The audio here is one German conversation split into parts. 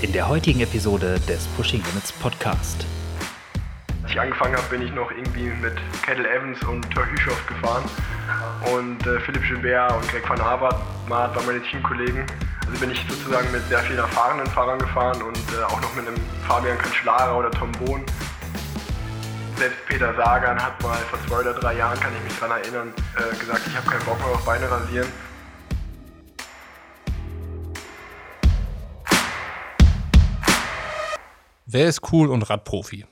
in der heutigen Episode des Pushing Limits Podcast. Als ich angefangen habe, bin ich noch irgendwie mit Kettle Evans und Thor Hüschow gefahren. Und äh, Philipp Gilbert und Greg van Avermaet waren meine Teamkollegen. Also bin ich sozusagen mit sehr vielen erfahrenen Fahrern gefahren und äh, auch noch mit einem Fabian Kanschlara oder Tom Bohn. Selbst Peter Sagan hat mal vor zwei oder drei Jahren, kann ich mich daran erinnern, äh, gesagt, ich habe keinen Bock mehr auf Beine rasieren. Wer ist cool und Radprofi?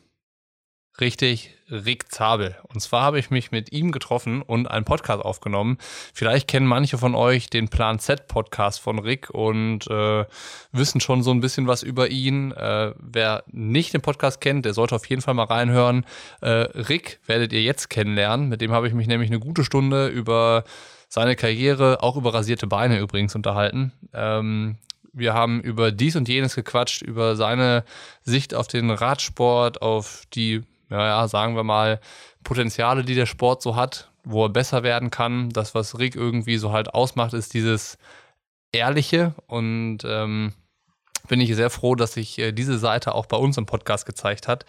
Richtig, Rick Zabel. Und zwar habe ich mich mit ihm getroffen und einen Podcast aufgenommen. Vielleicht kennen manche von euch den Plan Z Podcast von Rick und äh, wissen schon so ein bisschen was über ihn. Äh, wer nicht den Podcast kennt, der sollte auf jeden Fall mal reinhören. Äh, Rick werdet ihr jetzt kennenlernen. Mit dem habe ich mich nämlich eine gute Stunde über seine Karriere, auch über rasierte Beine übrigens unterhalten. Ähm, wir haben über dies und jenes gequatscht, über seine Sicht auf den Radsport, auf die, naja, sagen wir mal, Potenziale, die der Sport so hat, wo er besser werden kann. Das, was Rick irgendwie so halt ausmacht, ist dieses Ehrliche und ähm, bin ich sehr froh, dass sich äh, diese Seite auch bei uns im Podcast gezeigt hat.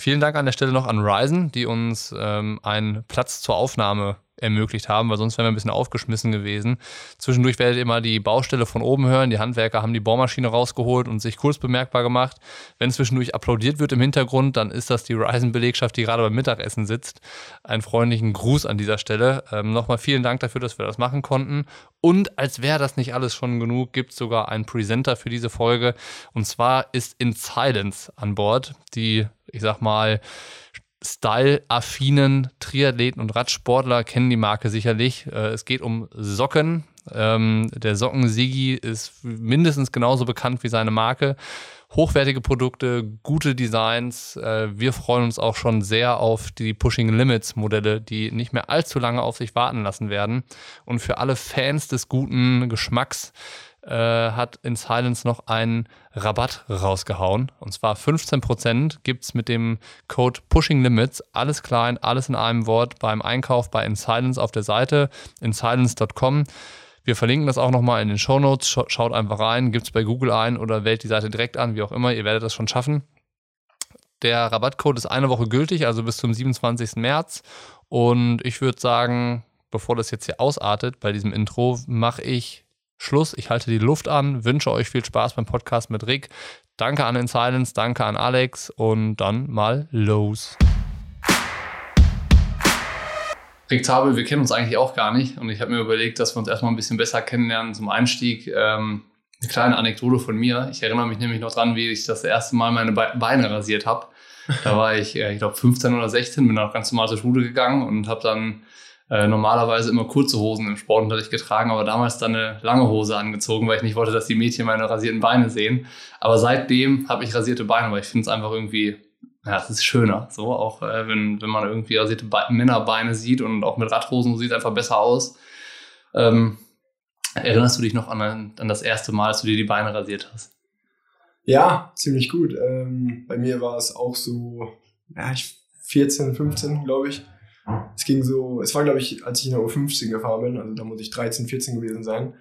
Vielen Dank an der Stelle noch an Ryzen, die uns ähm, einen Platz zur Aufnahme ermöglicht haben, weil sonst wären wir ein bisschen aufgeschmissen gewesen. Zwischendurch werdet ihr mal die Baustelle von oben hören. Die Handwerker haben die Bohrmaschine rausgeholt und sich kurz bemerkbar gemacht. Wenn zwischendurch applaudiert wird im Hintergrund, dann ist das die Ryzen-Belegschaft, die gerade beim Mittagessen sitzt. Einen freundlichen Gruß an dieser Stelle. Ähm, Nochmal vielen Dank dafür, dass wir das machen konnten. Und als wäre das nicht alles schon genug, gibt es sogar einen Presenter für diese Folge. Und zwar ist In Silence an Bord, die, ich sag mal, Style-affinen Triathleten und Radsportler kennen die Marke sicherlich. Äh, es geht um Socken. Ähm, der Socken-Sigi ist mindestens genauso bekannt wie seine Marke. Hochwertige Produkte, gute Designs. Äh, wir freuen uns auch schon sehr auf die Pushing Limits Modelle, die nicht mehr allzu lange auf sich warten lassen werden. Und für alle Fans des guten Geschmacks äh, hat in Silence noch einen Rabatt rausgehauen. Und zwar 15% gibt es mit dem Code Pushing Limits. Alles klein, alles in einem Wort beim Einkauf bei InSilence auf der Seite insilence.com. Wir verlinken das auch nochmal in den Show Notes. Schaut einfach rein, gibt es bei Google ein oder wählt die Seite direkt an, wie auch immer. Ihr werdet das schon schaffen. Der Rabattcode ist eine Woche gültig, also bis zum 27. März. Und ich würde sagen, bevor das jetzt hier ausartet bei diesem Intro, mache ich Schluss. Ich halte die Luft an, wünsche euch viel Spaß beim Podcast mit Rick. Danke an In Silence, danke an Alex und dann mal los. Rick Zabel, wir kennen uns eigentlich auch gar nicht und ich habe mir überlegt, dass wir uns erstmal ein bisschen besser kennenlernen zum Einstieg. Ähm, eine kleine Anekdote von mir. Ich erinnere mich nämlich noch dran, wie ich das erste Mal meine Beine rasiert habe. Da war ich, äh, ich glaube, 15 oder 16, bin auch ganz normal zur Schule gegangen und habe dann äh, normalerweise immer kurze Hosen im Sportunterricht getragen, aber damals dann eine lange Hose angezogen, weil ich nicht wollte, dass die Mädchen meine rasierten Beine sehen. Aber seitdem habe ich rasierte Beine, weil ich finde es einfach irgendwie, ja, es ist schöner. So, auch äh, wenn, wenn man irgendwie rasierte Be Männerbeine sieht und auch mit Radhosen sieht es einfach besser aus. Ähm, erinnerst du dich noch an, an das erste Mal, als du dir die Beine rasiert hast? Ja, ziemlich gut. Ähm, bei mir war es auch so, ja, ich 14, 15, glaube ich. Es ging so, es war glaube ich, als ich in der U15 gefahren bin, also da muss ich 13, 14 gewesen sein.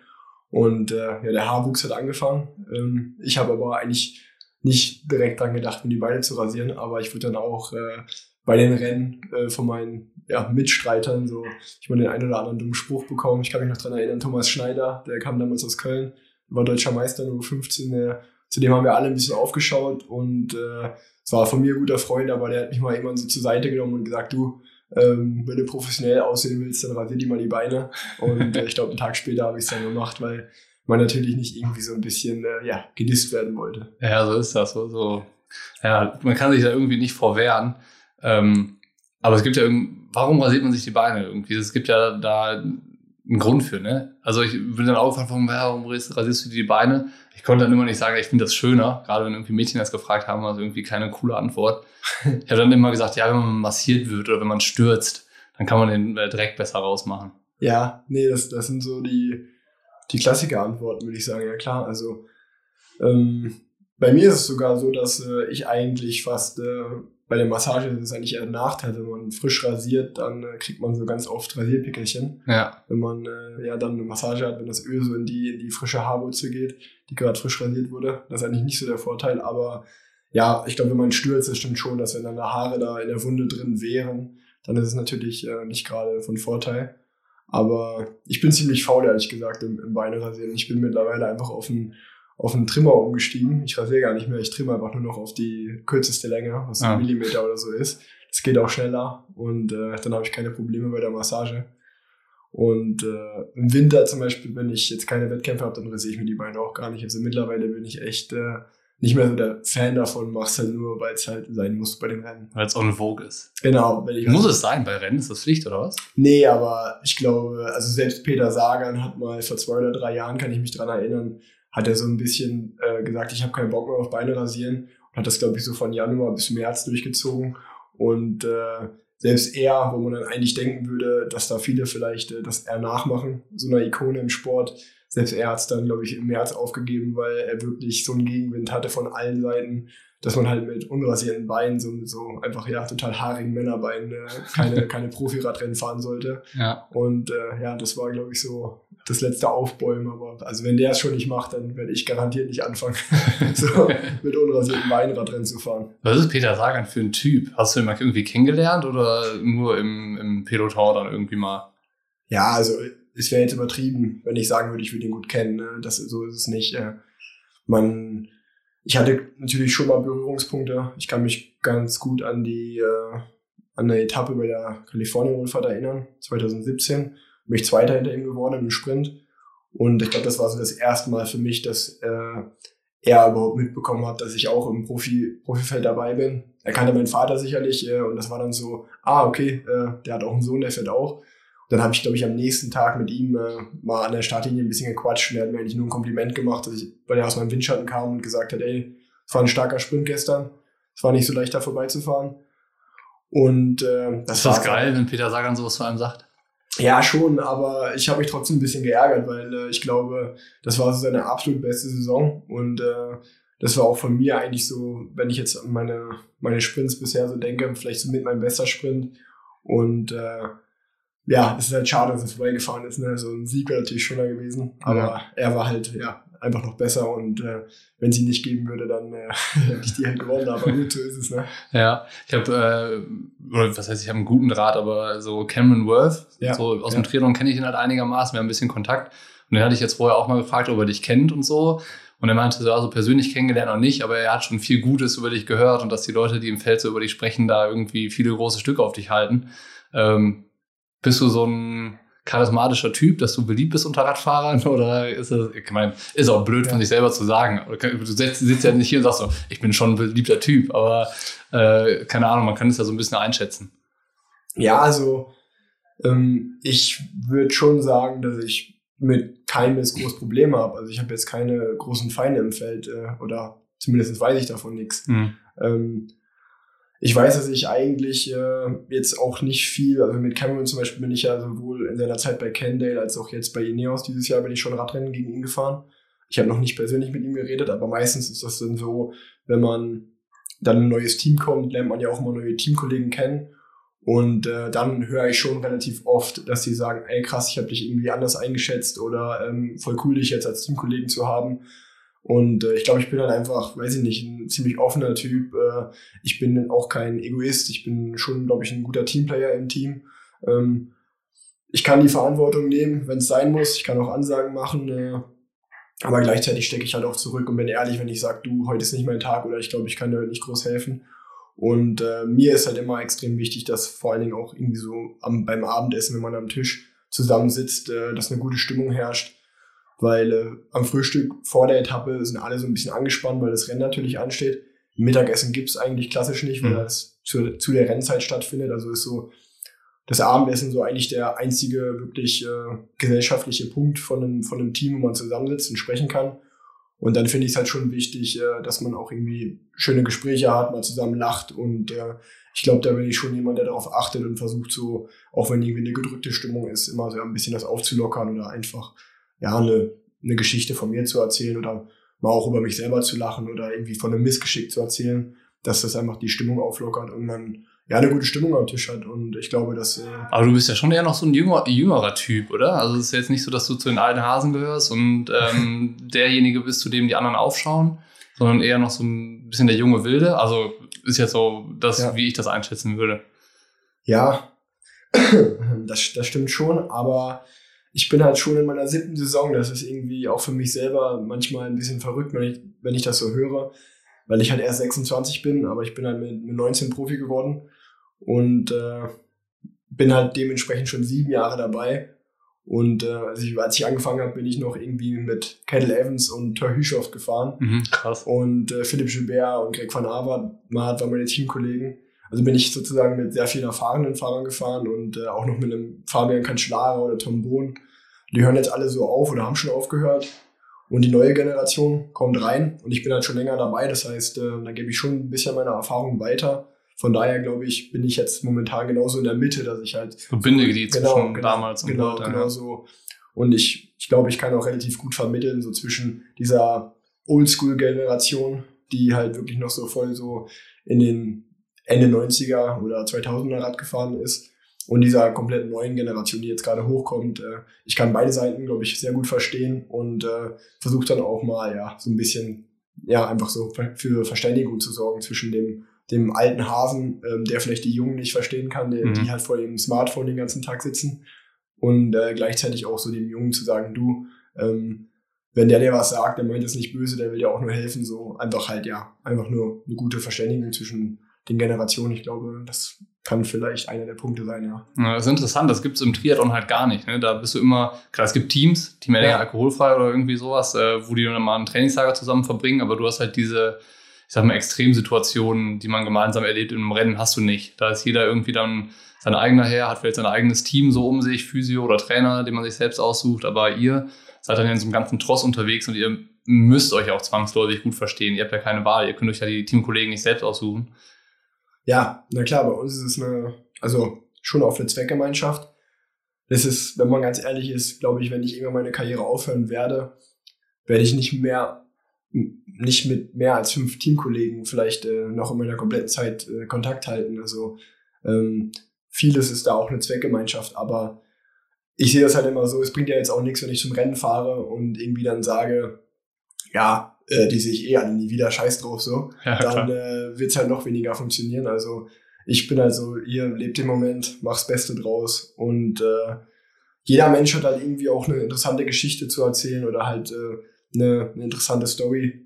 Und äh, ja, der Haarwuchs hat angefangen. Ähm, ich habe aber eigentlich nicht direkt dran gedacht, mir die Beine zu rasieren, aber ich wurde dann auch äh, bei den Rennen äh, von meinen ja, Mitstreitern so, ich meine, den einen oder anderen dummen Spruch bekommen. Ich kann mich noch dran erinnern, Thomas Schneider, der kam damals aus Köln, war deutscher Meister in U15, der, zu dem haben wir alle ein bisschen aufgeschaut und äh, es war von mir ein guter Freund, aber der hat mich mal irgendwann so zur Seite genommen und gesagt, du, ähm, wenn du professionell aussehen willst, dann rasier dir mal die Beine. Und äh, ich glaube, einen Tag später habe ich es dann gemacht, weil man natürlich nicht irgendwie so ein bisschen äh, ja, gedisst werden wollte. Ja, so ist das. So, so. Ja, man kann sich da irgendwie nicht vorwehren. Ähm, aber es gibt ja irgendwie, warum rasiert man sich die Beine irgendwie? Es gibt ja da einen Grund für, ne? Also ich bin dann auch gefragt, warum rasierst du dir die Beine? Ich konnte dann immer nicht sagen, ich finde das schöner, gerade wenn irgendwie Mädchen das gefragt haben, also irgendwie keine coole Antwort. Ich habe dann immer gesagt, ja, wenn man massiert wird oder wenn man stürzt, dann kann man den äh, Dreck besser rausmachen. Ja, nee, das, das sind so die, die Klassiker-Antworten, würde ich sagen. Ja klar, also ähm, bei mir ist es sogar so, dass äh, ich eigentlich fast äh, bei der Massage ist es eigentlich eher ein Nachteil. Wenn man frisch rasiert, dann äh, kriegt man so ganz oft Rasierpickelchen. Ja. Wenn man äh, ja dann eine Massage hat, wenn das Öl so in die, in die frische Haarwurzel geht, die gerade frisch rasiert wurde. Das ist eigentlich nicht so der Vorteil, aber ja, ich glaube, wenn man stürzt, das stimmt schon, dass wenn dann die Haare da in der Wunde drin wären, dann ist es natürlich äh, nicht gerade von Vorteil. Aber ich bin ziemlich faul, ehrlich gesagt, im, im Beine rasieren. Ich bin mittlerweile einfach auf einen, auf einen Trimmer umgestiegen. Ich rasiere gar nicht mehr, ich trimme einfach nur noch auf die kürzeste Länge, was Ah. ein Millimeter oder so ist. Das geht auch schneller und äh, dann habe ich keine Probleme bei der Massage. Und äh, im Winter zum Beispiel, wenn ich jetzt keine Wettkämpfe habe, dann rasiere ich mir die Beine auch gar nicht. Also mittlerweile bin ich echt äh, nicht mehr so der Fan davon, mach's halt nur, weil es halt sein muss bei den Rennen. Weil es on vogue ist. Genau, Muss es sein bei Rennen? Ist das Pflicht oder was? Nee, aber ich glaube, also selbst Peter Sagan hat mal vor zwei oder drei Jahren, kann ich mich dran erinnern, hat er so ein bisschen äh, gesagt, ich habe keinen Bock mehr auf Beine rasieren und hat das, glaube ich, so von Januar bis März durchgezogen. Und äh, selbst er, wo man dann eigentlich denken würde, dass da viele vielleicht äh, das eher nachmachen, so einer Ikone im Sport, selbst er hat es dann, glaube ich, im März aufgegeben, weil er wirklich so einen Gegenwind hatte von allen Seiten, dass man halt mit unrasierten Beinen, so, so einfach ja total haarigen Männerbeinen, äh, keine, keine Profiradrennen fahren sollte. Ja. Und äh, ja, das war, glaube ich, so das letzte Aufbäumen. Aber also wenn der es schon nicht macht, dann werde ich garantiert nicht anfangen, so mit unrasierten Beinen Radrennen zu fahren. Was ist Peter Sagan für ein Typ? Hast du ihn mal irgendwie kennengelernt oder nur im, im Peloton dann irgendwie mal? Ja, also es wäre jetzt übertrieben, wenn ich sagen würde, ich würde ihn gut kennen. Ne? Das, so ist es nicht. Äh, man, ich hatte natürlich schon mal Berührungspunkte. Ich kann mich ganz gut an die äh, an eine Etappe bei der Kalifornien-Rundfahrt erinnern, 2017. Bin ich Zweiter hinter ihm geworden im Sprint. Und ich glaube, das war so das erste Mal für mich, dass äh, er überhaupt mitbekommen hat, dass ich auch im Profi, Profifeld dabei bin. Er kannte meinen Vater sicherlich äh, und das war dann so, ah, okay, äh, der hat auch einen Sohn, der fährt auch. Dann habe ich, glaube ich, am nächsten Tag mit ihm äh, mal an der Startlinie ein bisschen gequatscht und er hat mir eigentlich nur ein Kompliment gemacht, dass ich, weil er aus meinem Windschatten kam und gesagt hat, ey, es war ein starker Sprint gestern, es war nicht so leicht da vorbeizufahren. Und äh, das Ist das war's geil, wenn Peter Sagan sowas zu einem sagt? Ja, schon, aber ich habe mich trotzdem ein bisschen geärgert, weil äh, ich glaube, das war so seine absolut beste Saison und äh, das war auch von mir eigentlich so, wenn ich jetzt an meine, meine Sprints bisher so denke, vielleicht so mit meinem bester Sprint und äh, ja, es ist halt schade, dass es vorbeigefahren ist, ne? so ein Sieg wäre natürlich schöner gewesen, aber Ja. er war halt, ja, einfach noch besser und äh, wenn sie ihn nicht geben würde, dann äh, hätte ich die halt gewonnen, aber gut, so ist es, ne? Ja, ich habe, äh, oder was heißt, ich habe einen guten Draht, aber so Cameron Worth, Ja, so aus ja. dem Triathlon kenne ich ihn halt einigermaßen, wir haben ein bisschen Kontakt. Und den hatte ich jetzt vorher auch mal gefragt, ob er dich kennt und so. Und er meinte so, also persönlich kennengelernt noch nicht, aber er hat schon viel Gutes über dich gehört und dass die Leute, die im Feld so über dich sprechen, da irgendwie viele große Stücke auf dich halten. Ähm, bist du so ein charismatischer Typ, dass du beliebt bist unter Radfahrern oder ist das, ich meine, ist auch blöd von sich selber zu sagen. Du sitzt, sitzt ja nicht hier und sagst so, ich bin schon ein beliebter Typ, aber äh, keine Ahnung, man kann es ja so ein bisschen einschätzen. Ja, also ähm, ich würde schon sagen, dass ich mit keinem jetzt groß Probleme habe. Also ich habe jetzt keine großen Feinde im Feld äh, oder zumindest weiß ich davon nichts. Ähm, ich weiß, dass ich eigentlich äh, jetzt auch nicht viel, also mit Cameron zum Beispiel bin ich ja sowohl in seiner Zeit bei Kendale als auch jetzt bei Ineos dieses Jahr bin ich schon Radrennen gegen ihn gefahren. Ich habe noch nicht persönlich mit ihm geredet, aber meistens ist das dann so, wenn man dann in ein neues Team kommt, lernt man ja auch immer neue Teamkollegen kennen. Und äh, dann höre ich schon relativ oft, dass sie sagen, ey krass, ich habe dich irgendwie anders eingeschätzt oder ähm, voll cool, dich jetzt als Teamkollegen zu haben. Und äh, ich glaube, ich bin dann einfach, weiß ich nicht, ein ziemlich offener Typ. Äh, ich bin auch kein Egoist. Ich bin schon, glaube ich, ein guter Teamplayer im Team. Ähm, ich kann die Verantwortung nehmen, wenn es sein muss. Ich kann auch Ansagen machen. Äh, aber gleichzeitig stecke ich halt auch zurück und bin ehrlich, wenn ich sage, du, heute ist nicht mein Tag oder ich glaube, ich kann dir heute nicht groß helfen. Und äh, mir ist halt immer extrem wichtig, dass vor allen Dingen auch irgendwie so am, beim Abendessen, wenn man am Tisch zusammensitzt, äh, dass eine gute Stimmung herrscht. Weil äh, am Frühstück vor der Etappe sind alle so ein bisschen angespannt, weil das Rennen natürlich ansteht. Mittagessen gibt's eigentlich klassisch nicht, weil Mhm. das zu, zu der Rennzeit stattfindet. Also ist so das Abendessen so eigentlich der einzige wirklich äh, gesellschaftliche Punkt von einem, von einem Team, wo man zusammensitzt und sprechen kann. Und dann finde ich es halt schon wichtig, äh, dass man auch irgendwie schöne Gespräche hat, mal zusammen lacht. Und äh, ich glaube, da bin ich schon jemand, der darauf achtet und versucht so, auch wenn irgendwie eine gedrückte Stimmung ist, immer so ein bisschen das aufzulockern oder einfach ja eine, eine Geschichte von mir zu erzählen oder mal auch über mich selber zu lachen oder irgendwie von einem Missgeschick zu erzählen. dass das einfach die Stimmung auflockert und man ja eine gute Stimmung am Tisch hat. Und ich glaube, dass. Äh Aber du bist ja schon eher noch so ein jünger, jüngerer Typ, oder? Also es ist jetzt nicht so, dass du zu den alten Hasen gehörst und ähm, derjenige bist, zu dem die anderen aufschauen, sondern eher noch so ein bisschen der junge Wilde. Also ist jetzt so das, ja. wie ich das einschätzen würde. Ja, das, das stimmt schon, aber ich bin halt schon in meiner siebten Saison. Das ist irgendwie auch für mich selber manchmal ein bisschen verrückt, wenn ich, wenn ich das so höre, weil ich halt erst 26 bin, aber ich bin halt mit, mit 19 Profi geworden und äh, bin halt dementsprechend schon sieben Jahre dabei. Und äh, als, ich, als ich angefangen habe, bin ich noch irgendwie mit Kettle Evans und Thor Hüschow gefahren. Mhm, krass. Und äh, Philipp Gilbert und Greg van Avermaet waren meine Teamkollegen. Also bin ich sozusagen mit sehr vielen erfahrenen Fahrern gefahren und äh, auch noch mit einem Fabian Cancellara oder Tom Bohn. Die hören jetzt alle so auf oder haben schon aufgehört. Und die neue Generation kommt rein und ich bin halt schon länger dabei. Das heißt, äh, da gebe ich schon ein bisschen meine Erfahrung weiter. Von daher glaube ich, bin ich jetzt momentan genauso in der Mitte, dass ich halt. So Bindeglied genau, zwischen genau, damals und genau, heute. Genau ja. so. Und ich, ich glaube, ich kann auch relativ gut vermitteln, so zwischen dieser Oldschool-Generation, die halt wirklich noch so voll so in den Ende 90er oder 2000er Rad gefahren ist und dieser komplett neuen Generation, die jetzt gerade hochkommt. Äh, ich kann beide Seiten, glaube ich, sehr gut verstehen und äh, versuche dann auch mal, ja, so ein bisschen, ja, einfach so für Verständigung zu sorgen zwischen dem dem alten Hasen, ähm, der vielleicht die Jungen nicht verstehen kann, der, mhm. die halt vor dem Smartphone den ganzen Tag sitzen. Und äh, gleichzeitig auch so dem Jungen zu sagen, du, ähm, wenn der dir was sagt, der meint es nicht böse, der will dir auch nur helfen, so einfach halt, ja, einfach nur eine gute Verständigung zwischen den Generationen. Ich glaube, das kann vielleicht einer der Punkte sein, ja. ja das ist interessant, das gibt es im Triathlon halt gar nicht. Ne? Da bist du immer, klar, es gibt Teams, Team ja. alkoholfrei oder irgendwie sowas, äh, wo die dann mal ein Trainingslager zusammen verbringen, aber du hast halt diese ich sag mal, Extremsituationen, die man gemeinsam erlebt im Rennen, hast du nicht. Da ist jeder irgendwie dann sein eigener Herr, hat vielleicht sein eigenes Team so um sich, Physio oder Trainer, den man sich selbst aussucht, aber ihr seid dann in so einem ganzen Tross unterwegs und ihr müsst euch auch zwangsläufig gut verstehen. Ihr habt ja keine Wahl, ihr könnt euch ja die Teamkollegen nicht selbst aussuchen. Ja, na klar, bei uns ist es eine, also schon auf eine Zweckgemeinschaft. Das ist, wenn man ganz ehrlich ist, glaube ich, wenn ich irgendwann meine Karriere aufhören werde, werde ich nicht mehr nicht mit mehr als fünf Teamkollegen vielleicht äh, noch in meiner kompletten Zeit äh, Kontakt halten. Also ähm, vieles ist da auch eine Zweckgemeinschaft, aber ich sehe das halt immer so, es bringt ja jetzt auch nichts, wenn ich zum Rennen fahre und irgendwie dann sage, ja, äh, die sehe ich eh alle nie wieder, scheiß drauf so, ja, dann äh, wird es halt noch weniger funktionieren. Also ich bin also, ihr lebt den Moment, mach's Beste draus und äh, jeder Mensch hat halt irgendwie auch eine interessante Geschichte zu erzählen oder halt äh, eine, eine interessante Story.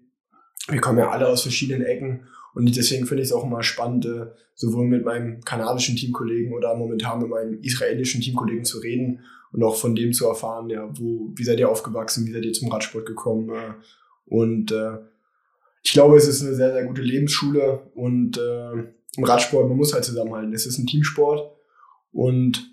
Wir kommen ja alle aus verschiedenen Ecken und deswegen finde ich es auch immer spannend, äh, sowohl mit meinem kanadischen Teamkollegen oder momentan mit meinem israelischen Teamkollegen zu reden und auch von dem zu erfahren, ja, wo, wie seid ihr aufgewachsen, wie seid ihr zum Radsport gekommen. Äh, und äh, ich glaube, es ist eine sehr, sehr gute Lebensschule und äh, im Radsport, man muss halt zusammenhalten. Es ist ein Teamsport und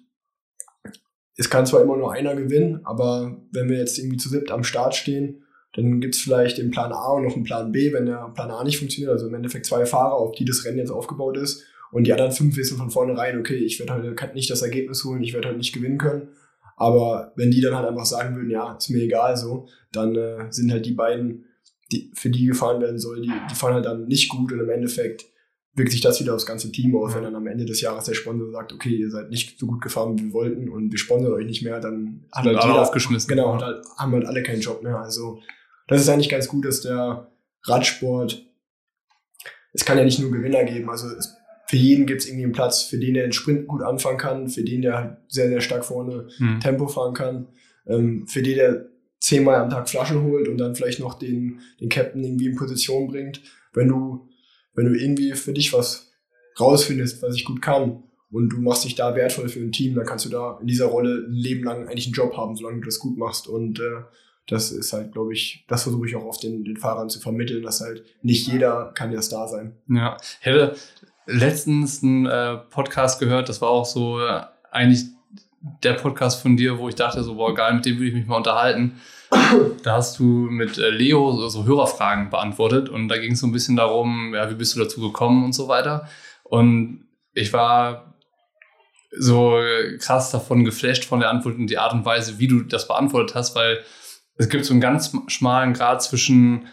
es kann zwar immer nur einer gewinnen, aber wenn wir jetzt irgendwie zu siebt am Start stehen dann gibt es vielleicht den Plan A und noch einen Plan B, wenn der Plan A nicht funktioniert. Also im Endeffekt zwei Fahrer, auf die das Rennen jetzt aufgebaut ist. Und die anderen fünf wissen von vornherein, okay, ich werde heute nicht das Ergebnis holen, ich werde heute nicht gewinnen können. Aber wenn die dann halt einfach sagen würden, ja, ist mir egal so, dann äh, sind halt die beiden, die, für die gefahren werden soll, die, die fahren halt dann nicht gut und im Endeffekt wirkt sich das wieder aufs ganze Team aus. Wenn dann am Ende des Jahres der Sponsor sagt, okay, ihr seid nicht so gut gefahren, wie wir wollten und wir sponsern euch nicht mehr, dann hat halt jeder, aufgeschmissen. Genau, halt, haben halt alle keinen Job mehr. Also das ist eigentlich ganz gut, dass der Radsport, es kann ja nicht nur Gewinner geben, also es, für jeden gibt es irgendwie einen Platz, für den der den Sprint gut anfangen kann, für den der halt sehr, sehr stark vorne hm. Tempo fahren kann, ähm, für den der zehnmal am Tag Flaschen holt und dann vielleicht noch den, den Captain irgendwie in Position bringt. Wenn du, wenn du irgendwie für dich was rausfindest, was ich gut kann, und du machst dich da wertvoll für ein Team, dann kannst du da in dieser Rolle ein Leben lang eigentlich einen Job haben, solange du das gut machst. Und äh, das ist halt, glaube ich, das versuche ich auch oft den, den Fahrern zu vermitteln, dass halt nicht jeder kann ja Star sein. Ja, ich hätte letztens einen äh, Podcast gehört, das war auch so äh, eigentlich der Podcast von dir, wo ich dachte, so, boah, geil, mit dem würde ich mich mal unterhalten. Da hast du mit äh, Leo so, so Hörerfragen beantwortet und da ging es so ein bisschen darum, ja, wie bist du dazu gekommen und so weiter. Und ich war so krass davon geflasht von der Antwort und die Art und Weise, wie du das beantwortet hast, weil es gibt so einen ganz schmalen Grad zwischen,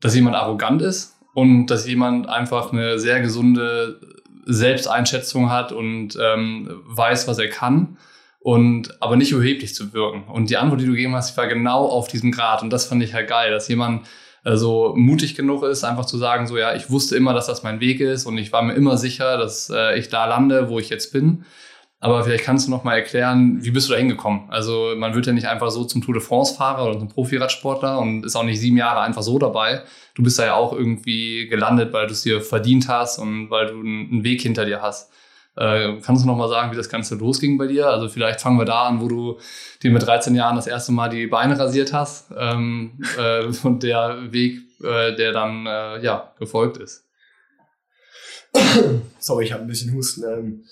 dass jemand arrogant ist und dass jemand einfach eine sehr gesunde Selbsteinschätzung hat und ähm, weiß, was er kann und aber nicht überheblich zu wirken. Und die Antwort, die du gegeben hast, war genau auf diesem Grad und das fand ich halt geil, dass jemand also mutig genug ist, einfach zu sagen, so ja, ich wusste immer, dass das mein Weg ist und ich war mir immer sicher, dass äh, ich da lande, wo ich jetzt bin. Aber vielleicht kannst du noch mal erklären, wie bist du da hingekommen? Also man wird ja nicht einfach so zum Tour de France-Fahrer oder zum Profiradsportler und ist auch nicht sieben Jahre einfach so dabei. Du bist da ja auch irgendwie gelandet, weil du es dir verdient hast und weil du einen Weg hinter dir hast. Äh, kannst du noch mal sagen, wie das Ganze losging bei dir? Also vielleicht fangen wir da an, wo du dir mit 13 Jahren das erste Mal die Beine rasiert hast ähm, äh, und der Weg, äh, der dann äh, ja gefolgt ist. Sorry, ich habe ein bisschen Husten. Ähm,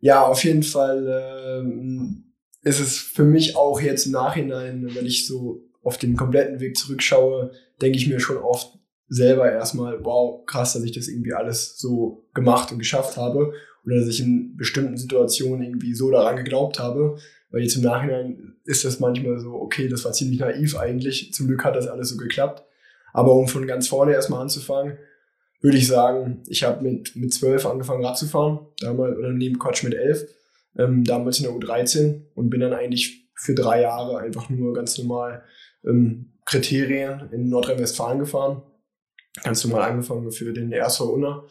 ja, auf jeden Fall ähm, ist es für mich auch jetzt im Nachhinein, wenn ich so auf den kompletten Weg zurückschaue, denke ich mir schon oft selber erstmal, wow, krass, dass ich das irgendwie alles so gemacht und geschafft habe oder dass ich in bestimmten Situationen irgendwie so daran geglaubt habe. Weil jetzt im Nachhinein ist das manchmal so, okay, das war ziemlich naiv eigentlich. Zum Glück hat das alles so geklappt. Aber um von ganz vorne erstmal anzufangen, würde ich sagen, ich habe mit, mit 12 angefangen Rad zu fahren, damals, oder neben Quatsch mit 11, ähm, damals in der U13 und bin dann eigentlich für drei Jahre einfach nur ganz normal ähm, Kriterien in Nordrhein-Westfalen gefahren. Ganz normal angefangen für den RSV Unna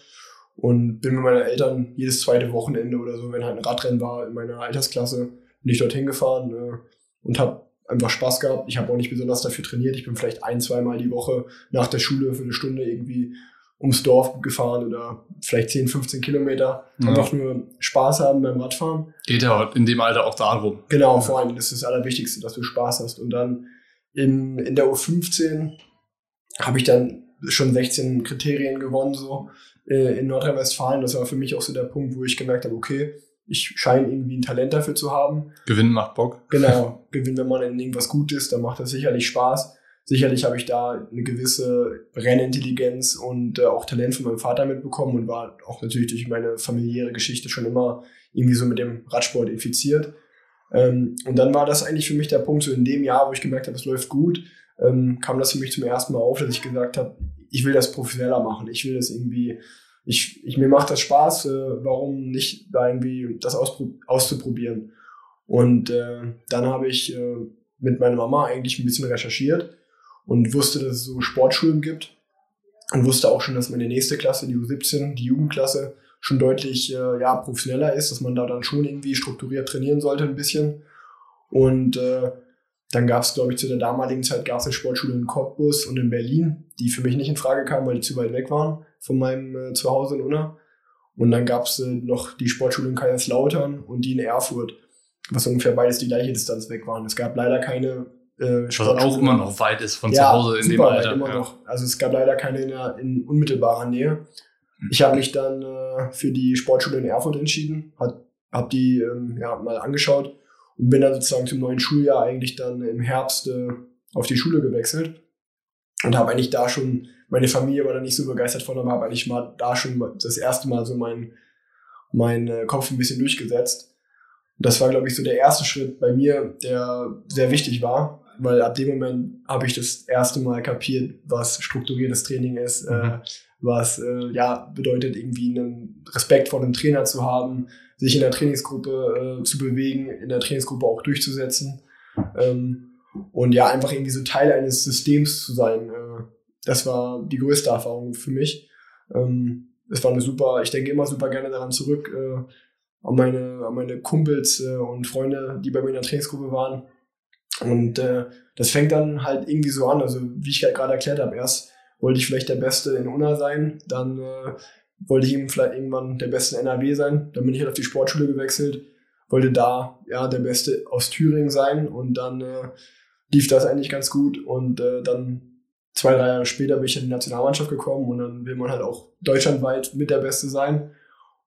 und bin mit meinen Eltern jedes zweite Wochenende oder so, wenn halt ein Radrennen war in meiner Altersklasse, bin ich dorthin gefahren äh, und habe einfach Spaß gehabt. Ich habe auch nicht besonders dafür trainiert. Ich bin vielleicht ein, zweimal die Woche nach der Schule für eine Stunde irgendwie ums Dorf gefahren oder vielleicht 10, 15 Kilometer. Ja. Einfach nur Spaß haben beim Radfahren. Geht ja in dem Alter auch darum. Genau, vor allem, das ist das Allerwichtigste, dass du Spaß hast. Und dann in, in der U15 habe ich dann schon 16 Kriterien gewonnen, so äh, in Nordrhein-Westfalen. Das war für mich auch so der Punkt, wo ich gemerkt habe, okay, ich scheine irgendwie ein Talent dafür zu haben. Gewinnen macht Bock. Genau, Gewinnen, wenn man in irgendwas gut ist, dann macht das sicherlich Spaß. Sicherlich habe ich da eine gewisse Rennintelligenz und äh, auch Talent von meinem Vater mitbekommen und war auch natürlich durch meine familiäre Geschichte schon immer irgendwie so mit dem Radsport infiziert. Ähm, und dann war das eigentlich für mich der Punkt, so in dem Jahr, wo ich gemerkt habe, es läuft gut, ähm, kam das für mich zum ersten Mal auf, dass ich gesagt habe, ich will das professioneller machen. Ich will das irgendwie, ich, ich mir macht das Spaß, äh, warum nicht da irgendwie das auszuprobieren. Und äh, dann habe ich äh, mit meiner Mama eigentlich ein bisschen recherchiert und wusste, dass es so Sportschulen gibt und wusste auch schon, dass meine nächste Klasse, die U17, die Jugendklasse, schon deutlich äh, ja, professioneller ist, dass man da dann schon irgendwie strukturiert trainieren sollte ein bisschen. Und äh, dann gab es, glaube ich, zu der damaligen Zeit gab es eine Sportschule in Cottbus und in Berlin, die für mich nicht in Frage kamen, weil die zu weit weg waren von meinem äh, Zuhause in Unna. Und dann gab es äh, noch die Sportschule in Kaiserslautern und die in Erfurt, was ungefähr beides die gleiche Distanz weg waren. Es gab leider keine äh, Was auch immer noch weit ist von ja, zu Hause in dem Alter. Immer ja. noch. Also es gab leider keine in, der, in unmittelbarer Nähe. Ich habe mich dann äh, für die Sportschule in Erfurt entschieden, habe die ähm, ja, mal angeschaut und bin dann sozusagen zum neuen Schuljahr eigentlich dann im Herbst äh, auf die Schule gewechselt und habe eigentlich da schon, meine Familie war da nicht so begeistert von, aber habe eigentlich mal da schon das erste Mal so meinen mein, äh, Kopf ein bisschen durchgesetzt. Und das war, glaube ich, so der erste Schritt bei mir, der sehr wichtig war, weil ab dem Moment habe ich das erste Mal kapiert, was strukturiertes Training ist, äh, mhm. äh, was äh, ja bedeutet, irgendwie einen Respekt vor dem Trainer zu haben, sich in der Trainingsgruppe äh, zu bewegen, in der Trainingsgruppe auch durchzusetzen. Ähm, und ja, einfach irgendwie so Teil eines Systems zu sein. Äh, das war die größte Erfahrung für mich. Ähm, es war eine super, ich denke immer super gerne daran zurück, äh, an meine, an meine Kumpels äh, und Freunde, die bei mir in der Trainingsgruppe waren. Und äh, das fängt dann halt irgendwie so an. Also wie ich gerade erklärt habe, erst wollte ich vielleicht der Beste in Unna sein, dann äh, wollte ich eben vielleicht irgendwann der Beste in NRW sein. Dann bin ich halt auf die Sportschule gewechselt, wollte da ja der Beste aus Thüringen sein und dann äh, lief das eigentlich ganz gut und äh, dann zwei, drei Jahre später bin ich in die Nationalmannschaft gekommen und dann will man halt auch deutschlandweit mit der Beste sein.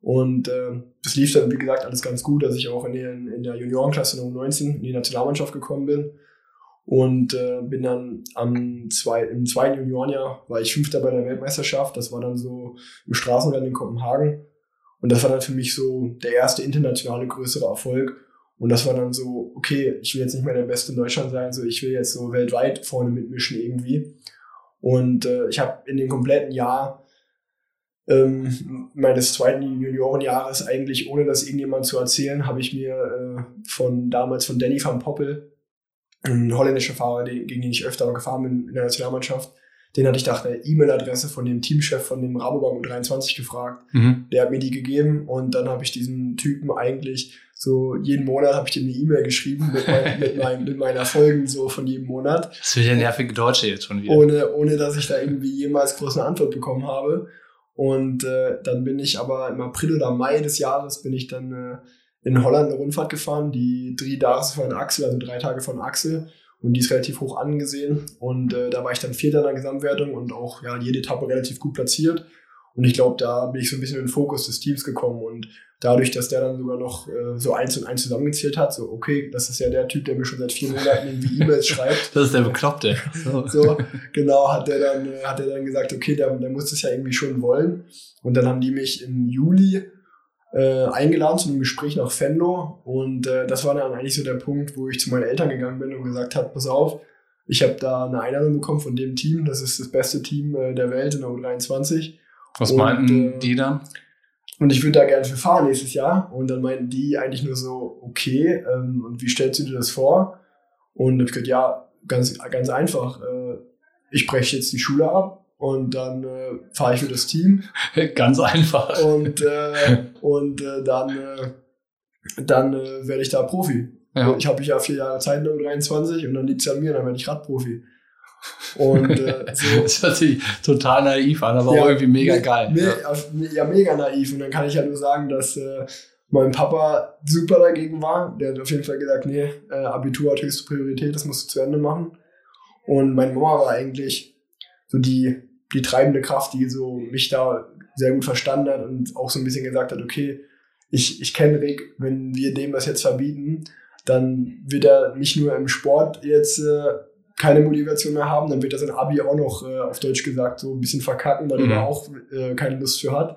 Und äh, das lief dann, wie gesagt, alles ganz gut, dass ich auch in, den, in der Juniorenklasse in 19 in die Nationalmannschaft gekommen bin. Und äh, bin dann am zwei, im zweiten Juniorenjahr, war ich Fünfter bei der Weltmeisterschaft. Das war dann so im Straßenrennen in Kopenhagen. Und das war dann für mich so der erste internationale größere Erfolg. Und das war dann so, okay, ich will jetzt nicht mehr der Beste in Deutschland sein, so ich will jetzt so weltweit vorne mitmischen irgendwie. Und äh, ich habe in dem kompletten Jahr ähm, meines zweiten Juniorenjahres eigentlich, ohne das irgendjemand zu erzählen, habe ich mir äh, von damals von Danny van Poppel, ein holländischer Fahrer, gegen den ich öfter gefahren bin in der Nationalmannschaft, den hatte ich nach der E-Mail-Adresse von dem Teamchef von dem Rabobank U23 gefragt. Mhm. Der hat mir die gegeben und dann habe ich diesem Typen eigentlich so jeden Monat habe ich dem eine E-Mail geschrieben mit, mein, mit, mein, mit meinen Erfolgen so von jedem Monat. Das wird ja nervige Deutsche jetzt schon wieder. Ohne, ohne dass ich da irgendwie jemals groß eine Antwort bekommen habe. Und äh, dann bin ich aber im April oder Mai des Jahres bin ich dann äh, in Holland eine Rundfahrt gefahren, die drei Tage von Axel, also drei Tage von Axel. Und die ist relativ hoch angesehen. Und äh, da war ich dann Vierter in der Gesamtwertung und auch ja, jede Etappe relativ gut platziert. Und ich glaube, da bin ich so ein bisschen in den Fokus des Teams gekommen. Und dadurch, dass der dann sogar noch äh, so eins und eins zusammengezählt hat, so, okay, das ist ja der Typ, der mir schon seit vier Monaten irgendwie E-Mails schreibt. Das ist der Bekloppte. So, so genau, hat der dann, äh, hat er dann gesagt, okay, der, der muss das ja irgendwie schon wollen. Und dann haben die mich im Juli äh, eingeladen zu einem Gespräch nach Fenlo und äh, das war dann eigentlich so der Punkt, wo ich zu meinen Eltern gegangen bin und gesagt habe, pass auf, ich habe da eine Einladung bekommen von dem Team, das ist das beste Team äh, der Welt in der U23. Was und, meinten äh, die dann? Und ich würde da gerne für fahren nächstes Jahr. Und dann meinten die eigentlich nur so, okay, ähm, und wie stellst du dir das vor? Und ich gesagt, ja, ganz, ganz einfach. Äh, ich breche jetzt die Schule ab, und dann äh, fahre ich für das Team. Ganz einfach. Und, äh, und äh, dann, äh, dann äh, werde ich da Profi. Ja. Ich habe ja vier Jahre Zeit in der U23 und dann liegt es an mir, dann werde ich Radprofi. Und äh, so. das hört sich total naiv an, aber ja, auch irgendwie mega me geil. Me ja. ja. mega naiv. Und dann kann ich ja nur sagen, dass mein Papa super dagegen war. Der hat auf jeden Fall gesagt, nee, Abitur hat höchste Priorität, das musst du zu Ende machen. Und meine Mama war eigentlich so die die treibende Kraft, die so mich da sehr gut verstanden hat und auch so ein bisschen gesagt hat, okay, ich, ich kenne Rick, wenn wir dem das jetzt verbieten, dann wird er nicht nur im Sport jetzt äh, keine Motivation mehr haben, dann wird er sein Abi auch noch, äh, auf Deutsch gesagt, so ein bisschen verkacken, weil mhm. er da auch äh, keine Lust für hat.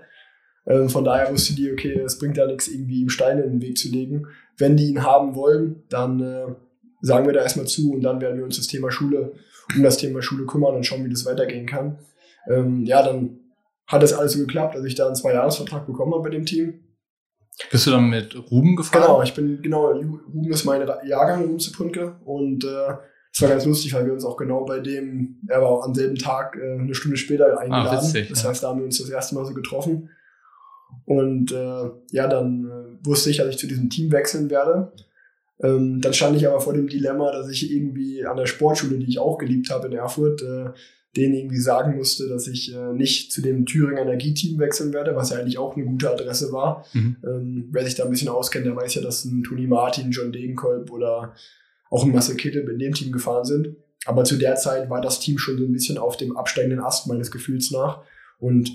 Ähm, von daher wusste die, okay, es bringt ja nichts, irgendwie ihm Steine in den Weg zu legen. Wenn die ihn haben wollen, dann äh, sagen wir da erstmal zu und dann werden wir uns das Thema Schule, um das Thema Schule kümmern und schauen, wie das weitergehen kann ähm, ja, dann hat das alles so geklappt, dass ich da einen Zwei-Jahres-Vertrag bekommen habe bei dem Team. Bist du dann mit Ruben gefahren? Genau, ich bin, genau, Ruben ist mein Jahrgang, Ruben Sepunke. Und äh, es war ganz lustig, weil wir uns auch genau bei dem, er war auch am selben Tag äh, eine Stunde später eingeladen. Ah, witzig, das heißt, da haben wir uns das erste Mal so getroffen. Und äh, ja, dann äh, wusste ich, dass ich zu diesem Team wechseln werde. Ähm, dann stand ich aber vor dem Dilemma, dass ich irgendwie an der Sportschule, die ich auch geliebt habe in Erfurt, äh, denen irgendwie sagen musste, dass ich äh, nicht zu dem Thüringer Energieteam wechseln werde, was ja eigentlich auch eine gute Adresse war. Mhm. Ähm, wer sich da ein bisschen auskennt, der weiß ja, dass ein Toni Martin, John Degenkolb oder auch ein Marcel Kittel in dem Team gefahren sind. Aber zu der Zeit war das Team schon so ein bisschen auf dem absteigenden Ast meines Gefühls nach. Und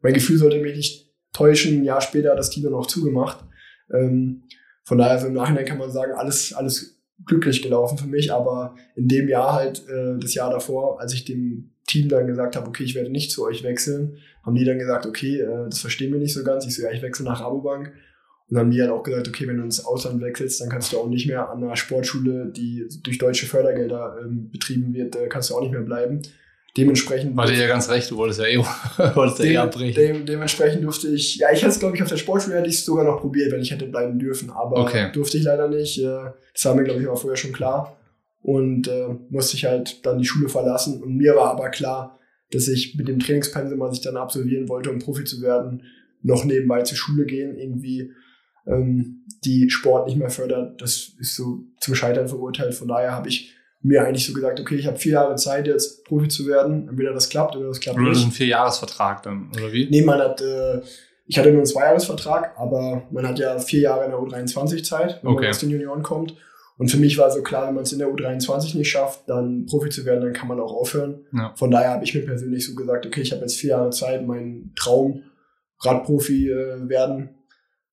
mein Gefühl sollte mich nicht täuschen. Ein Jahr später hat das Team dann auch zugemacht. Ähm, von daher, also im Nachhinein kann man sagen, alles, alles glücklich gelaufen für mich, aber in dem Jahr halt, äh, das Jahr davor, als ich dem Team dann gesagt habe, okay, ich werde nicht zu euch wechseln, haben die dann gesagt, okay, äh, das verstehen wir nicht so ganz. Ich so, ja, ich wechsle nach Rabobank. Und dann haben die halt auch gesagt, okay, wenn du ins Ausland wechselst, dann kannst du auch nicht mehr an einer Sportschule, die durch deutsche Fördergelder ähm, betrieben wird, äh, kannst du auch nicht mehr bleiben. Dementsprechend. War dir ja ganz recht, du wolltest ja eh, wolltest ja eh abbrechen. Dem, dementsprechend durfte ich, ja, ich hätte es, glaube ich, auf der Sportschule hätte ich es sogar noch probiert, wenn ich hätte bleiben dürfen, aber okay. durfte ich leider nicht. Äh, das war mir, glaube ich, auch vorher schon klar. Und äh, musste ich halt dann die Schule verlassen. Und mir war aber klar, dass ich mit dem Trainingspensum, was ich dann absolvieren wollte, um Profi zu werden, noch nebenbei zur Schule gehen, irgendwie ähm, die Sport nicht mehr fördert. Das ist so zum Scheitern verurteilt. Von daher habe ich mir eigentlich so gesagt, okay, ich habe vier Jahre Zeit, jetzt Profi zu werden. Entweder das klappt oder das klappt oder nicht. Oder ein Vierjahresvertrag dann, oder wie? Nee, man hat, äh, ich hatte nur einen Zweijahresvertrag, aber man hat ja vier Jahre in der U23 Zeit, wenn okay. man aus den Junioren kommt. Und für mich war so klar, wenn man es in der U23 nicht schafft, dann Profi zu werden, dann kann man auch aufhören. Ja. Von daher habe ich mir persönlich so gesagt, okay, ich habe jetzt vier Jahre Zeit, meinen Traum Radprofi äh, werden,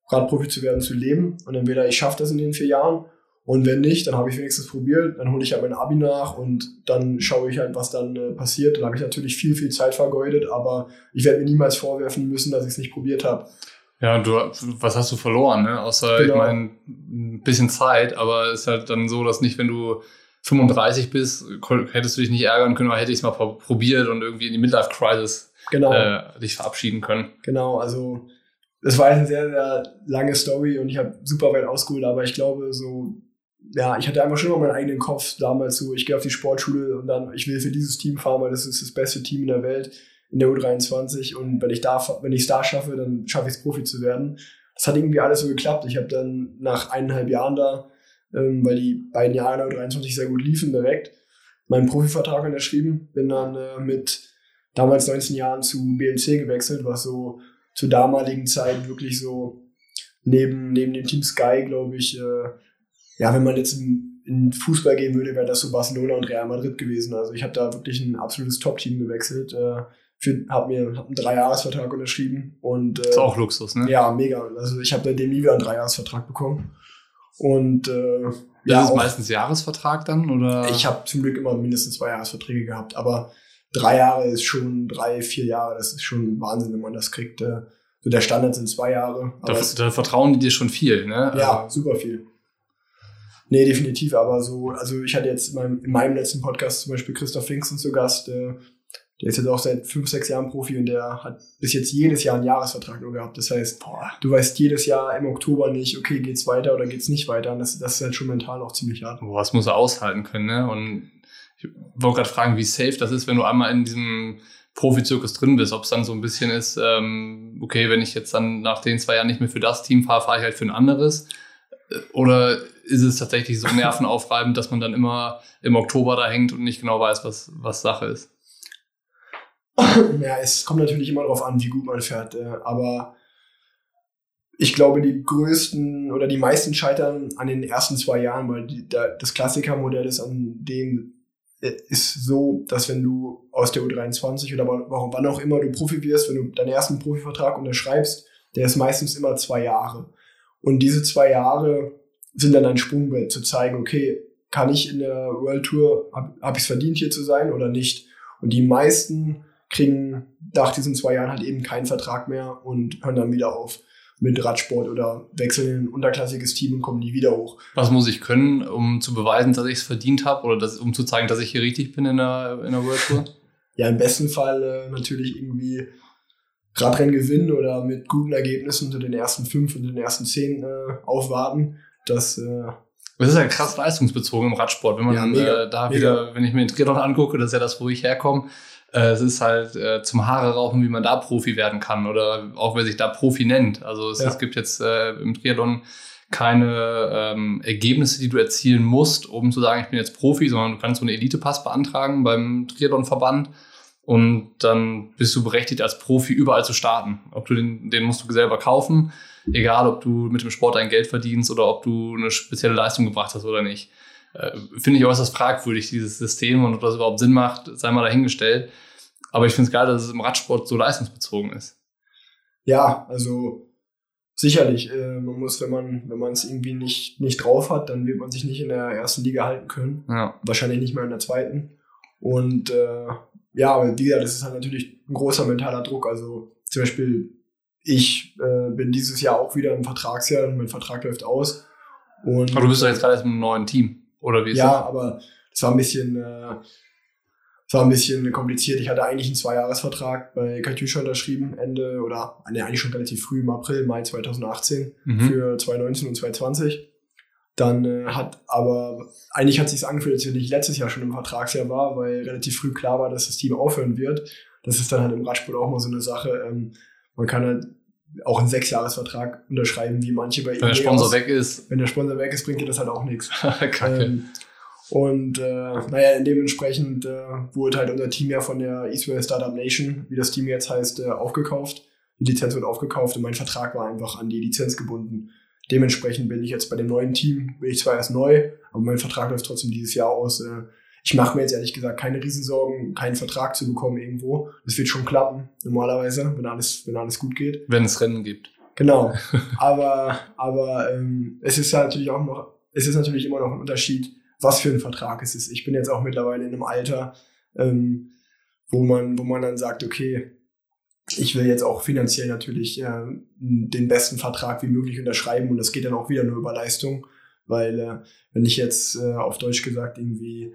Radprofi zu werden, zu leben. Und entweder ich schaffe das in den vier Jahren und wenn nicht, dann habe ich wenigstens probiert, dann hole ich halt mein Abi nach und dann schaue ich halt, was dann äh, passiert. Dann habe ich natürlich viel, viel Zeit vergeudet, aber ich werde mir niemals vorwerfen müssen, dass ich es nicht probiert habe. Ja, du, was hast du verloren, ne? Außer, genau. ich meine, ein bisschen Zeit, aber es ist halt dann so, dass nicht, wenn du 35 bist, hättest du dich nicht ärgern können, aber hätte ich es mal probiert und irgendwie in die Midlife-Crisis genau. äh, dich verabschieden können. Genau, also das war eine sehr, sehr lange Story und ich habe super weit ausgeholt, aber ich glaube so, ja, ich hatte einfach schon mal meinen eigenen Kopf damals so, ich gehe auf die Sportschule und dann, ich will für dieses Team fahren, weil das ist das beste Team in der Welt in der U23 und wenn ich da, wenn ich es da schaffe, dann schaffe ich es Profi zu werden. Das hat irgendwie alles so geklappt. Ich habe dann nach eineinhalb Jahren da, ähm, weil die beiden Jahre in der U23 sehr gut liefen, direkt meinen Profivertrag unterschrieben, bin dann äh, mit damals 19 Jahren zu BMC gewechselt, was so zur damaligen Zeit wirklich so neben, neben dem Team Sky, glaube ich, äh, ja, wenn man jetzt in, in Fußball gehen würde, wäre das so Barcelona und Real Madrid gewesen. Also ich habe da wirklich ein absolutes Top-Team gewechselt. Äh, habe mir hab einen Dreijahresvertrag unterschrieben und äh, ist auch Luxus, ne? Ja, mega. Also ich habe seitdem nie wieder einen Dreijahresvertrag bekommen. Und äh, ja, ja ist auch, meistens Jahresvertrag dann oder? Ich habe zum Glück immer mindestens zwei Jahresverträge gehabt, aber drei Jahre ist schon, drei, vier Jahre, das ist schon Wahnsinn, wenn man das kriegt. Äh, so der Standard sind zwei Jahre. Da, da, vertrauen die dir schon viel, ne? Ja, also. super viel. Nee, definitiv, aber so, also ich hatte jetzt in meinem, in meinem letzten Podcast zum Beispiel Christoph Pfingsten zu Gast, äh, der ist jetzt auch seit fünf, sechs Jahren Profi und der hat bis jetzt jedes Jahr einen Jahresvertrag nur gehabt. Das heißt, boah, du weißt jedes Jahr im Oktober nicht, okay, geht's weiter oder geht's nicht weiter. Und das, das ist halt schon mental auch ziemlich hart. Boah, das muss er aushalten können, ne? Und ich wollte gerade fragen, wie safe das ist, wenn du einmal in diesem Profizirkus drin bist, ob es dann so ein bisschen ist, ähm, okay, wenn ich jetzt dann nach den zwei Jahren nicht mehr für das Team fahre, fahre ich halt für ein anderes. Oder ist es tatsächlich so nervenaufreibend, dass man dann immer im Oktober da hängt und nicht genau weiß, was, was Sache ist? ja, es kommt natürlich immer darauf an, wie gut man fährt. Äh, aber ich glaube, die größten oder die meisten scheitern an den ersten zwei Jahren, weil die, da, das Klassikermodell ist an dem äh, ist so, dass wenn du aus der U23 oder warum, wann auch immer du Profi wirst, wenn du deinen ersten Profivertrag unterschreibst, der ist meistens immer zwei Jahre. Und diese zwei Jahre sind dann ein Sprungbrett zu zeigen, okay, kann ich in der World Tour, habe hab ich es verdient hier zu sein oder nicht? Und die meisten kriegen nach diesen zwei Jahren halt eben keinen Vertrag mehr und hören dann wieder auf mit Radsport oder wechseln in ein unterklassiges Team und kommen nie wieder hoch. Was muss ich können, um zu beweisen, dass ich es verdient habe oder das, um zu zeigen, dass ich hier richtig bin in der, in der World Tour? Ja, im besten Fall äh, natürlich irgendwie Radrennen gewinnen oder mit guten Ergebnissen unter den ersten fünf und den ersten zehn äh, aufwarten. Das, äh, das ist ja krass leistungsbezogen im Radsport. Wenn man ja, mega, äh, da mega. wieder, wenn ich mir den Triathlon angucke, das ist ja das, wo ich herkomme, äh, es ist halt äh, zum Haare rauchen, wie man da Profi werden kann oder auch wer sich da Profi nennt. Also es, ja. es gibt jetzt äh, im Triathlon keine ähm, Ergebnisse, die du erzielen musst, um zu sagen, ich bin jetzt Profi, sondern du kannst so einen Elite-Pass beantragen beim Triathlon-Verband und dann bist du berechtigt, als Profi überall zu starten. Ob du den, den musst du selber kaufen, egal ob du mit dem Sport dein Geld verdienst oder ob du eine spezielle Leistung gebracht hast oder nicht. Äh, finde ich äußerst fragwürdig, dieses System und ob das überhaupt Sinn macht, sei mal dahingestellt. Aber ich finde es geil, dass es im Radsport so leistungsbezogen ist. Ja, also sicherlich. Äh, man muss, wenn man wenn man es irgendwie nicht nicht drauf hat, dann wird man sich nicht in der ersten Liga halten können. Ja. Wahrscheinlich nicht mal in der zweiten. Und äh, ja, aber wie gesagt, das ist halt natürlich ein großer mentaler Druck. Also zum Beispiel ich äh, bin dieses Jahr auch wieder im Vertragsjahr und mein Vertrag läuft aus. Und, aber du bist doch jetzt gerade erst im neuen Team. Oder wie ist ja, das? aber es war ein bisschen, äh, es war ein bisschen kompliziert. Ich hatte eigentlich einen Zweijahresvertrag bei Katjuscha unterschrieben, Ende oder nee, eigentlich schon relativ früh im April, Mai 2018 mhm. für 2019 und 2020. Dann äh, hat aber, eigentlich hat sich angefühlt, als wenn ich letztes Jahr schon im Vertragsjahr war, weil relativ früh klar war, dass das Team aufhören wird. Das ist dann halt im Radsport auch mal so eine Sache. Ähm, man kann halt auch einen Sechsjahresvertrag unterschreiben, wie manche bei Wenn der Sponsor weg ist. Wenn der Sponsor weg ist, bringt dir das halt auch nichts. ähm, und äh, naja, dementsprechend äh, wurde halt unser Team ja von der Israel Startup Nation, wie das Team jetzt heißt, äh, aufgekauft. Die Lizenz wurde aufgekauft und mein Vertrag war einfach an die Lizenz gebunden. Dementsprechend bin ich jetzt bei dem neuen Team, bin ich zwar erst neu, aber mein Vertrag läuft trotzdem dieses Jahr aus. Äh, ich mache mir jetzt ehrlich gesagt keine Riesensorgen, keinen Vertrag zu bekommen irgendwo. Das wird schon klappen, normalerweise, wenn alles, wenn alles gut geht. Wenn es Rennen gibt. Genau. aber aber ähm, es ist natürlich auch noch, es ist natürlich immer noch ein Unterschied, was für ein Vertrag es ist. Ich bin jetzt auch mittlerweile in einem Alter, ähm, wo man, wo man dann sagt, okay, ich will jetzt auch finanziell natürlich äh, den besten Vertrag wie möglich unterschreiben und das geht dann auch wieder nur über Leistung Weil äh, wenn ich jetzt äh, auf Deutsch gesagt irgendwie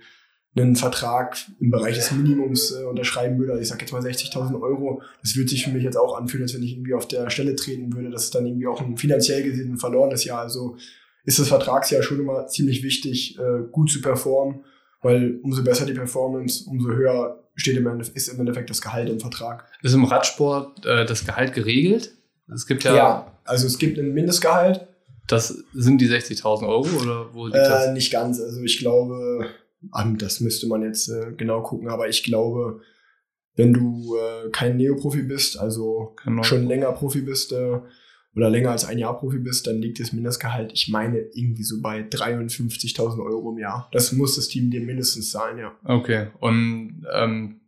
einen Vertrag im Bereich des Minimums äh, unterschreiben würde, also ich sage jetzt mal 60.000 Euro, das würde sich für mich jetzt auch anfühlen, als wenn ich irgendwie auf der Stelle treten würde. Das ist dann irgendwie auch ein finanziell gesehen ein verlorenes Jahr. Also ist das Vertragsjahr schon immer ziemlich wichtig, äh, gut zu performen, weil umso besser die Performance, umso höher steht im Endeffekt, ist im Endeffekt das Gehalt im Vertrag. Ist im Radsport äh, das Gehalt geregelt? Es gibt ja, Ja, also es gibt ein Mindestgehalt, das sind die 60.000 Euro oder wo liegt Äh, das? nicht ganz. Also ich glaube, das müsste man jetzt äh, genau gucken, aber ich glaube, wenn du äh, kein Neoprofi bist, also Genau. schon länger Profi bist äh, oder länger als ein Jahr Profi bist, dann liegt das Mindestgehalt, ich meine, irgendwie so bei 53.000 Euro im Jahr. Das muss das Team dir mindestens zahlen, ja. Okay. Und ähm,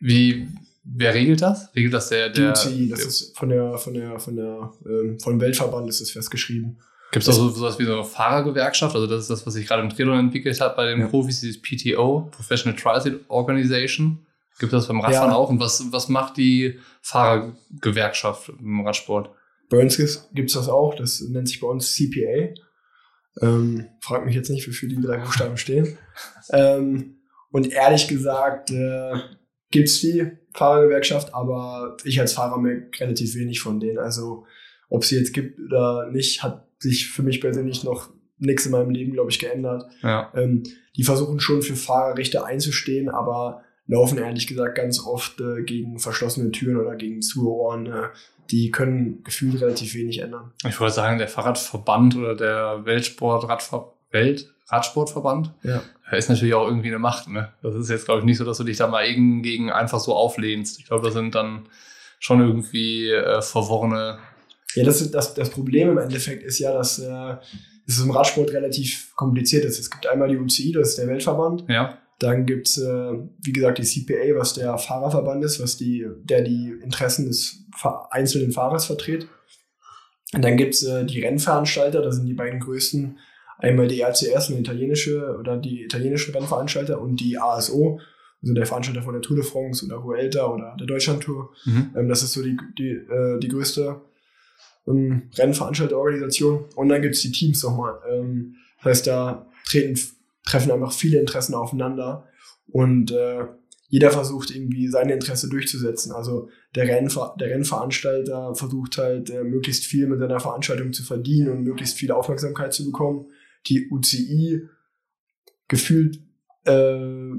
wie wer regelt das? Regelt das der, der UCI, das ist von der, von der, von der, ähm, vom Weltverband ist das festgeschrieben. Gibt es auch so, sowas wie so eine Fahrergewerkschaft? Also das ist das, was sich gerade im Triathlon entwickelt hat bei den Ja. Profis, dieses PTO, Professional Triathlon Organization. Gibt es das beim Radfahren Ja. auch? Und was, was macht die Fahrergewerkschaft im Radsport? Bei uns gibt es das auch, das nennt sich bei uns CPA. Ähm, frag mich jetzt nicht, wofür die drei Buchstaben stehen. Ähm, und ehrlich gesagt äh, gibt es die Fahrergewerkschaft, aber ich als Fahrer merke relativ wenig von denen. Also ob sie jetzt gibt oder nicht, hat sich für mich persönlich noch nichts in meinem Leben, glaube ich, geändert. Ja. Ähm, die versuchen schon für Fahrerrechte einzustehen, aber laufen ehrlich gesagt ganz oft äh, gegen verschlossene Türen oder gegen Zuhören. Äh, die können gefühlt relativ wenig ändern. Ich wollte sagen, der Fahrradverband oder der Weltsport Radver Welt Radsportverband Ja. ist natürlich auch irgendwie eine Macht. Ne? Das ist jetzt, glaube ich, nicht so, dass du dich da mal gegen einfach so auflehnst. Ich glaube, das sind dann schon irgendwie äh, verworrene. Ja, das, das, das Problem im Endeffekt ist ja, dass äh, es im Radsport relativ kompliziert ist. Es gibt einmal die UCI, das ist der Weltverband. Ja. Dann gibt's äh, wie gesagt, die CPA, was der Fahrerverband ist, was die, der die Interessen des einzelnen Fahrers vertritt. Und dann gibt's äh, die Rennveranstalter, das sind die beiden größten. Einmal die RCS, eine italienische oder die italienischen Rennveranstalter und die ASO, also der Veranstalter von der Tour de France oder Vuelta oder der Deutschlandtour. Mhm. Ähm, das ist so die, die, äh, die größte ähm, Rennveranstalterorganisation. Und dann gibt's die Teams nochmal. Ähm, das heißt, da treten, treffen einfach viele Interessen aufeinander und äh, jeder versucht irgendwie seine Interesse durchzusetzen. Also der, Rennver der Rennveranstalter versucht halt äh, möglichst viel mit seiner Veranstaltung zu verdienen und möglichst viel Aufmerksamkeit zu bekommen. Die UCI gefühlt äh,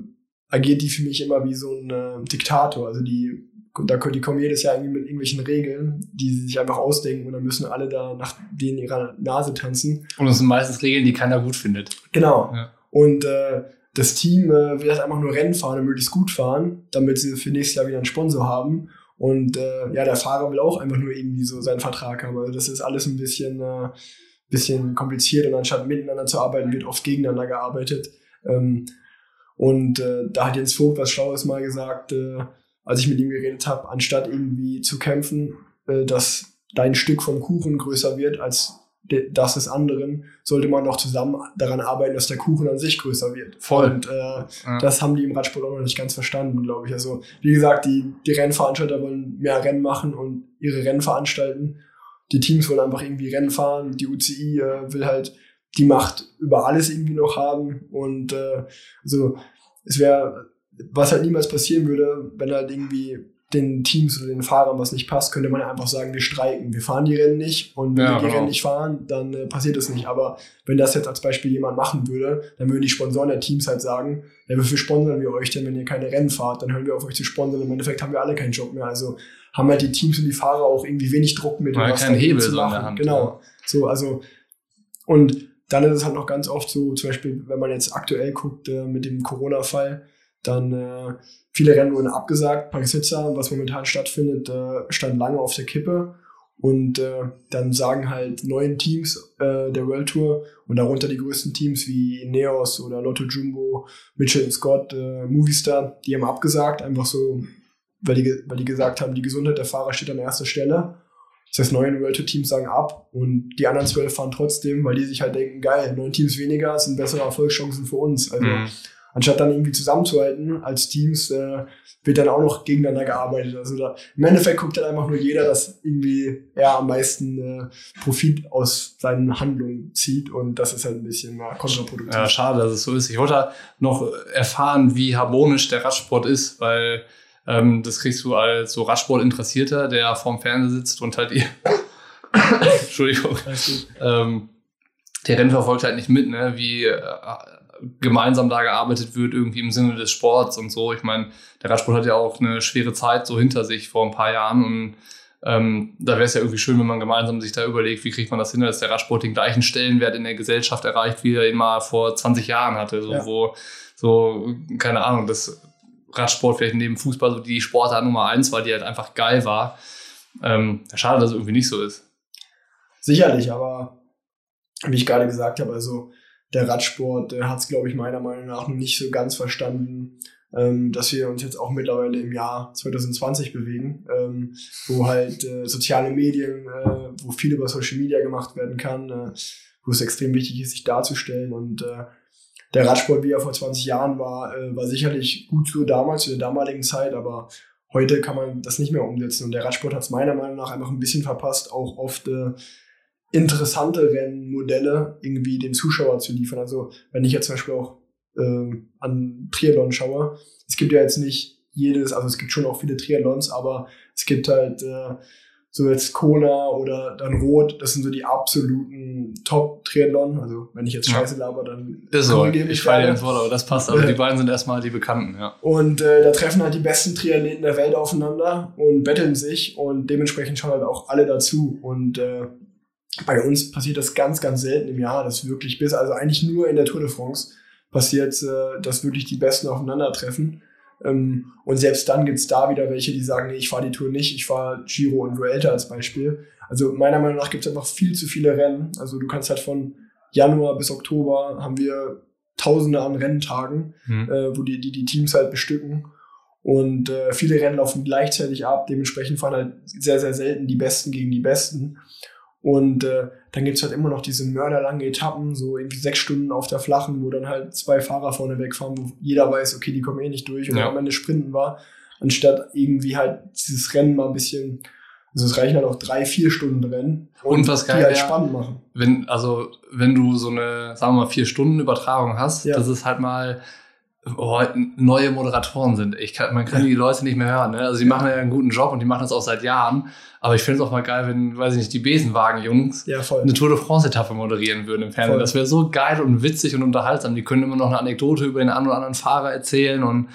agiert die für mich immer wie so ein äh, Diktator. Also die, da, die kommen jedes Jahr irgendwie mit irgendwelchen Regeln, die sie sich einfach ausdenken und dann müssen alle da nach denen ihrer Nase tanzen. Und das sind meistens Regeln, die keiner gut findet. Genau. Ja. Und äh, das Team äh, will halt einfach nur Rennen fahren und möglichst gut fahren, damit sie für nächstes Jahr wieder einen Sponsor haben. Und äh, ja, der Fahrer will auch einfach nur irgendwie so seinen Vertrag haben. Also das ist alles ein bisschen, äh, bisschen kompliziert und anstatt miteinander zu arbeiten, wird oft gegeneinander gearbeitet. Ähm, und äh, da hat Jens Vogt was Schlaues mal gesagt, äh, als ich mit ihm geredet habe, anstatt irgendwie zu kämpfen, äh, dass dein Stück vom Kuchen größer wird als das des anderen, sollte man doch zusammen daran arbeiten, dass der Kuchen an sich größer wird. Voll. Und äh, Ja. das haben die im Radsport auch noch nicht ganz verstanden, glaube ich. Also, wie gesagt, die, die Rennveranstalter wollen mehr Rennen machen und ihre Rennen veranstalten. Die Teams wollen einfach irgendwie Rennen fahren. Die UCI äh, will halt die Macht über alles irgendwie noch haben. Und äh, also es wäre, was halt niemals passieren würde, wenn halt irgendwie den Teams oder den Fahrern was nicht passt, könnte man ja einfach sagen, wir streiken, wir fahren die Rennen nicht und wenn Ja, wir die genau. Rennen nicht fahren, dann äh, passiert das nicht. Aber wenn das jetzt als Beispiel jemand machen würde, dann würden die Sponsoren der Teams halt sagen, ja, wofür sponsern wir euch denn, wenn ihr keine Rennen fahrt? Dann hören wir auf euch zu sponsern. Im Endeffekt haben wir alle keinen Job mehr. Also haben halt die Teams und die Fahrer auch irgendwie wenig Druck mit, Ja, keinen Hebel zu so in machen. der Hand, Genau. So, also und dann ist es halt noch ganz oft so, zum Beispiel, wenn man jetzt aktuell guckt äh, mit dem Corona-Fall, dann äh, viele Rennen wurden abgesagt. Paris-Nizza, was momentan stattfindet, äh, stand lange auf der Kippe. Und äh, dann sagen halt neun Teams äh, der World Tour und darunter die größten Teams wie Ineos oder Lotto Jumbo, Mitchell Scott, äh, Movistar, die haben abgesagt, einfach so, weil die, weil die gesagt haben, die Gesundheit der Fahrer steht an erster Stelle. Das heißt, neun World Tour Teams sagen ab und die anderen zwölf fahren trotzdem, weil die sich halt denken, geil, neun Teams weniger sind bessere Erfolgschancen für uns. Also Mhm. Anstatt dann irgendwie zusammenzuhalten als Teams, äh, wird dann auch noch gegeneinander gearbeitet. Also da, im Endeffekt guckt dann einfach nur jeder, dass irgendwie er am meisten äh, Profit aus seinen Handlungen zieht und das ist halt ein bisschen mal kontraproduktiv. Ja, schade, dass es so ist. Ich wollte noch erfahren, wie harmonisch der Radsport ist, weil ähm, das kriegst du als so Radsport-Interessierter, der vorm Fernseher sitzt und halt Entschuldigung. Ähm, der Rennen verfolgt halt nicht mit, ne? wie äh, gemeinsam da gearbeitet wird, irgendwie im Sinne des Sports und so. Ich meine, der Radsport hat ja auch eine schwere Zeit so hinter sich vor ein paar Jahren und ähm, da wäre es ja irgendwie schön, wenn man gemeinsam sich da überlegt, wie kriegt man das hin, dass der Radsport den gleichen Stellenwert in der Gesellschaft erreicht, wie er ihn mal vor 20 Jahren hatte. So, ja. wo, so, keine Ahnung, das Radsport vielleicht neben Fußball so die Sportart Nummer eins war, die halt einfach geil war. Ähm, schade, dass es irgendwie nicht so ist. Sicherlich, aber wie ich gerade gesagt habe, also der Radsport, der hat es, glaube ich, meiner Meinung nach noch nicht so ganz verstanden, ähm, dass wir uns jetzt auch mittlerweile im Jahr 2020 bewegen, ähm, wo halt äh, soziale Medien, äh, wo viel über Social Media gemacht werden kann, äh, wo es extrem wichtig ist, sich darzustellen und äh, der Radsport, wie er vor 20 Jahren war, äh, war sicherlich gut zu damals, zu der damaligen Zeit, aber heute kann man das nicht mehr umsetzen. Und der Radsport hat es meiner Meinung nach einfach ein bisschen verpasst, auch oft äh, interessante Rennmodelle irgendwie dem Zuschauer zu liefern. Also wenn ich jetzt zum Beispiel auch äh, an Triathlon schaue, es gibt ja jetzt nicht jedes, also es gibt schon auch viele Triathlons, aber es gibt halt äh, so jetzt Kona oder dann Rot, das sind so die absoluten Top-Triathlon. Also wenn ich jetzt Scheiße laber, dann ist so. Ich falle dir ins Wort, aber das passt. Aber die beiden sind erstmal die Bekannten, ja. Und äh, da treffen halt die besten Triathleten der Welt aufeinander und betteln sich und dementsprechend schauen halt auch alle dazu. Und äh, bei uns passiert das ganz, ganz selten im Jahr, das wirklich bis, also eigentlich nur in der Tour de France passiert, äh, dass wirklich die Besten aufeinandertreffen. Ähm, und selbst dann gibt's da wieder welche, die sagen, nee, ich fahre die Tour nicht, ich fahre Giro und Vuelta als Beispiel. Also meiner Meinung nach gibt's einfach viel zu viele Rennen. Also du kannst halt von Januar bis Oktober haben wir Tausende an Renntagen, mhm. äh, wo die, die die Teams halt bestücken. Und äh, viele Rennen laufen gleichzeitig ab. Dementsprechend fahren halt sehr, sehr selten die Besten gegen die Besten. Und äh, dann gibt's halt immer noch diese mörderlangen Etappen, so irgendwie sechs Stunden auf der Flachen, wo dann halt zwei Fahrer vorne wegfahren, wo jeder weiß, okay, die kommen eh nicht durch und ja. am Ende sprinten war, anstatt irgendwie halt dieses Rennen mal ein bisschen, also es reichen halt auch drei, vier Stunden Rennen und, und was geil, die halt spannend machen. Wenn, also wenn du so eine, sagen wir mal, vier Stunden Übertragung hast, ja. das ist halt mal oh, neue Moderatoren sind. Ich kann, man kann die Leute nicht mehr hören. Ne? Also die machen ja einen guten Job und die machen das auch seit Jahren. Aber ich finde es auch mal geil, wenn, weiß ich nicht, die Besenwagen-Jungs ja, eine Tour de France-Etappe moderieren würden im Fernsehen. Voll. Das wäre so geil und witzig und unterhaltsam. Die können immer noch eine Anekdote über den einen oder anderen Fahrer erzählen und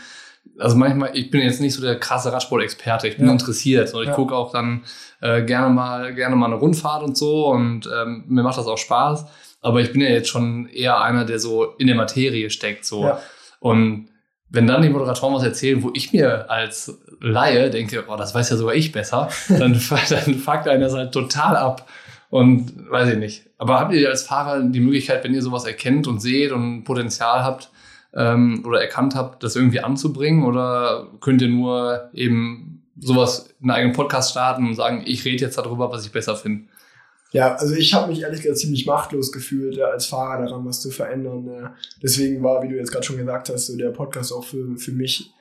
also manchmal, ich bin jetzt nicht so der krasse Radsport-Experte, ich bin ja. interessiert. So, ich ja. gucke auch dann äh, gerne mal gerne mal eine Rundfahrt und so und ähm, mir macht das auch Spaß. Aber ich bin ja jetzt schon eher einer, der so in der Materie steckt. So. Ja. Und wenn dann die Moderatoren was erzählen, wo ich mir als Laie denke, oh, das weiß ja sogar ich besser, dann, dann fuckt einen das halt total ab. Und weiß ich nicht. Aber habt ihr als Fahrer die Möglichkeit, wenn ihr sowas erkennt und seht und Potenzial habt ähm, oder erkannt habt, das irgendwie anzubringen? Oder könnt ihr nur eben sowas in einen eigenen Podcast starten und sagen, ich rede jetzt darüber, was ich besser finde? Ja, also ich habe mich ehrlich gesagt ziemlich machtlos gefühlt, ja, als Fahrer daran was zu verändern. Ja. Deswegen war, wie du jetzt gerade schon gesagt hast, so der Podcast auch für, für mich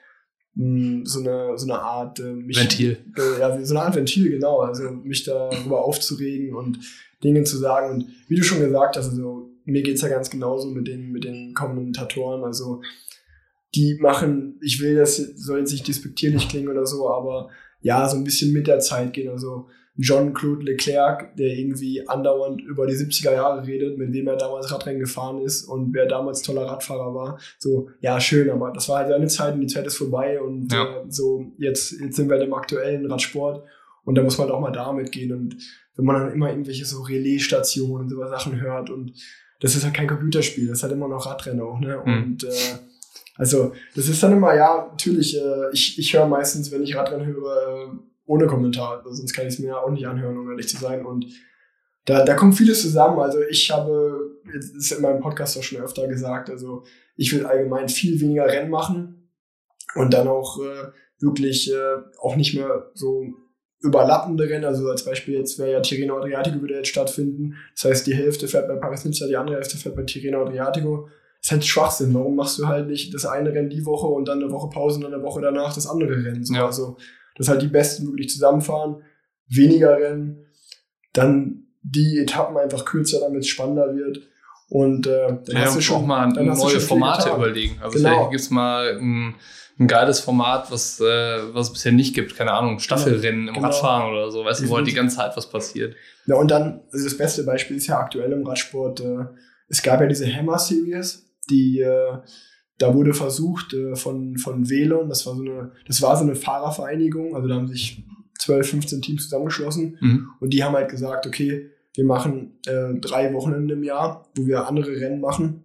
hm, so, eine, so eine Art äh, mich, Ventil. Äh, ja, so eine Art Ventil, genau. Also mich darüber aufzuregen und Dinge zu sagen. Und wie du schon gesagt hast, also mir geht's ja ganz genauso mit den, mit den Kommentatoren. Also die machen, ich will, das soll jetzt nicht despektierlich klingen oder so, aber ja, so ein bisschen mit der Zeit gehen. Also Jean-Claude Leclerc, der irgendwie andauernd über die 70er Jahre redet, mit wem er damals Radrennen gefahren ist und wer damals toller Radfahrer war. So, ja, schön, aber das war halt seine Zeit und die Zeit ist vorbei und ja. äh, so, jetzt, jetzt sind wir halt im aktuellen Radsport und da muss man halt auch mal damit gehen und wenn man dann immer irgendwelche so Relaisstationen und so Sachen hört und das ist halt kein Computerspiel, das ist halt immer noch Radrennen auch, ne? Mhm. Und äh, also das ist dann immer, ja, natürlich, äh, ich, ich höre meistens, wenn ich Radrennen höre, äh, ohne Kommentar, sonst kann ich es mir auch nicht anhören, um ehrlich zu sein. Und da, da kommt vieles zusammen. Also ich habe, das ist in meinem Podcast auch schon öfter gesagt, also ich will allgemein viel weniger Rennen machen und dann auch äh, wirklich äh, auch nicht mehr so überlappende Rennen, also als Beispiel jetzt wäre ja Tirreno Adriatico würde jetzt stattfinden. Das heißt, die Hälfte fährt bei Paris Nizza, die andere Hälfte fährt bei Tirreno Adriatico. ist halt Schwachsinn. Warum machst du halt nicht das eine Rennen die Woche und dann eine Woche Pause und dann eine Woche danach das andere Rennen? So, Ja. Also, dass halt die Besten wirklich zusammenfahren, weniger Rennen, dann die Etappen einfach kürzer, damit es spannender wird. Und äh, dann Ja, hast du schon auch mal neue Formate überlegen. Also Genau. vielleicht gibt es mal ein, ein geiles Format, was, äh, was es bisher nicht gibt. Keine Ahnung, Staffelrennen im Genau. Radfahren oder so. Weißt du, wo halt die ganze Zeit was passiert. Ja, und dann, also das beste Beispiel ist ja aktuell im Radsport, äh, es gab ja diese Hammer Series, die, äh, da wurde versucht äh, von, von Velon, das war so eine, das war so eine Fahrervereinigung, also da haben sich 12, 15 Teams zusammengeschlossen Mhm. und die haben halt gesagt, okay, wir machen äh, drei Wochenende im Jahr, wo wir andere Rennen machen,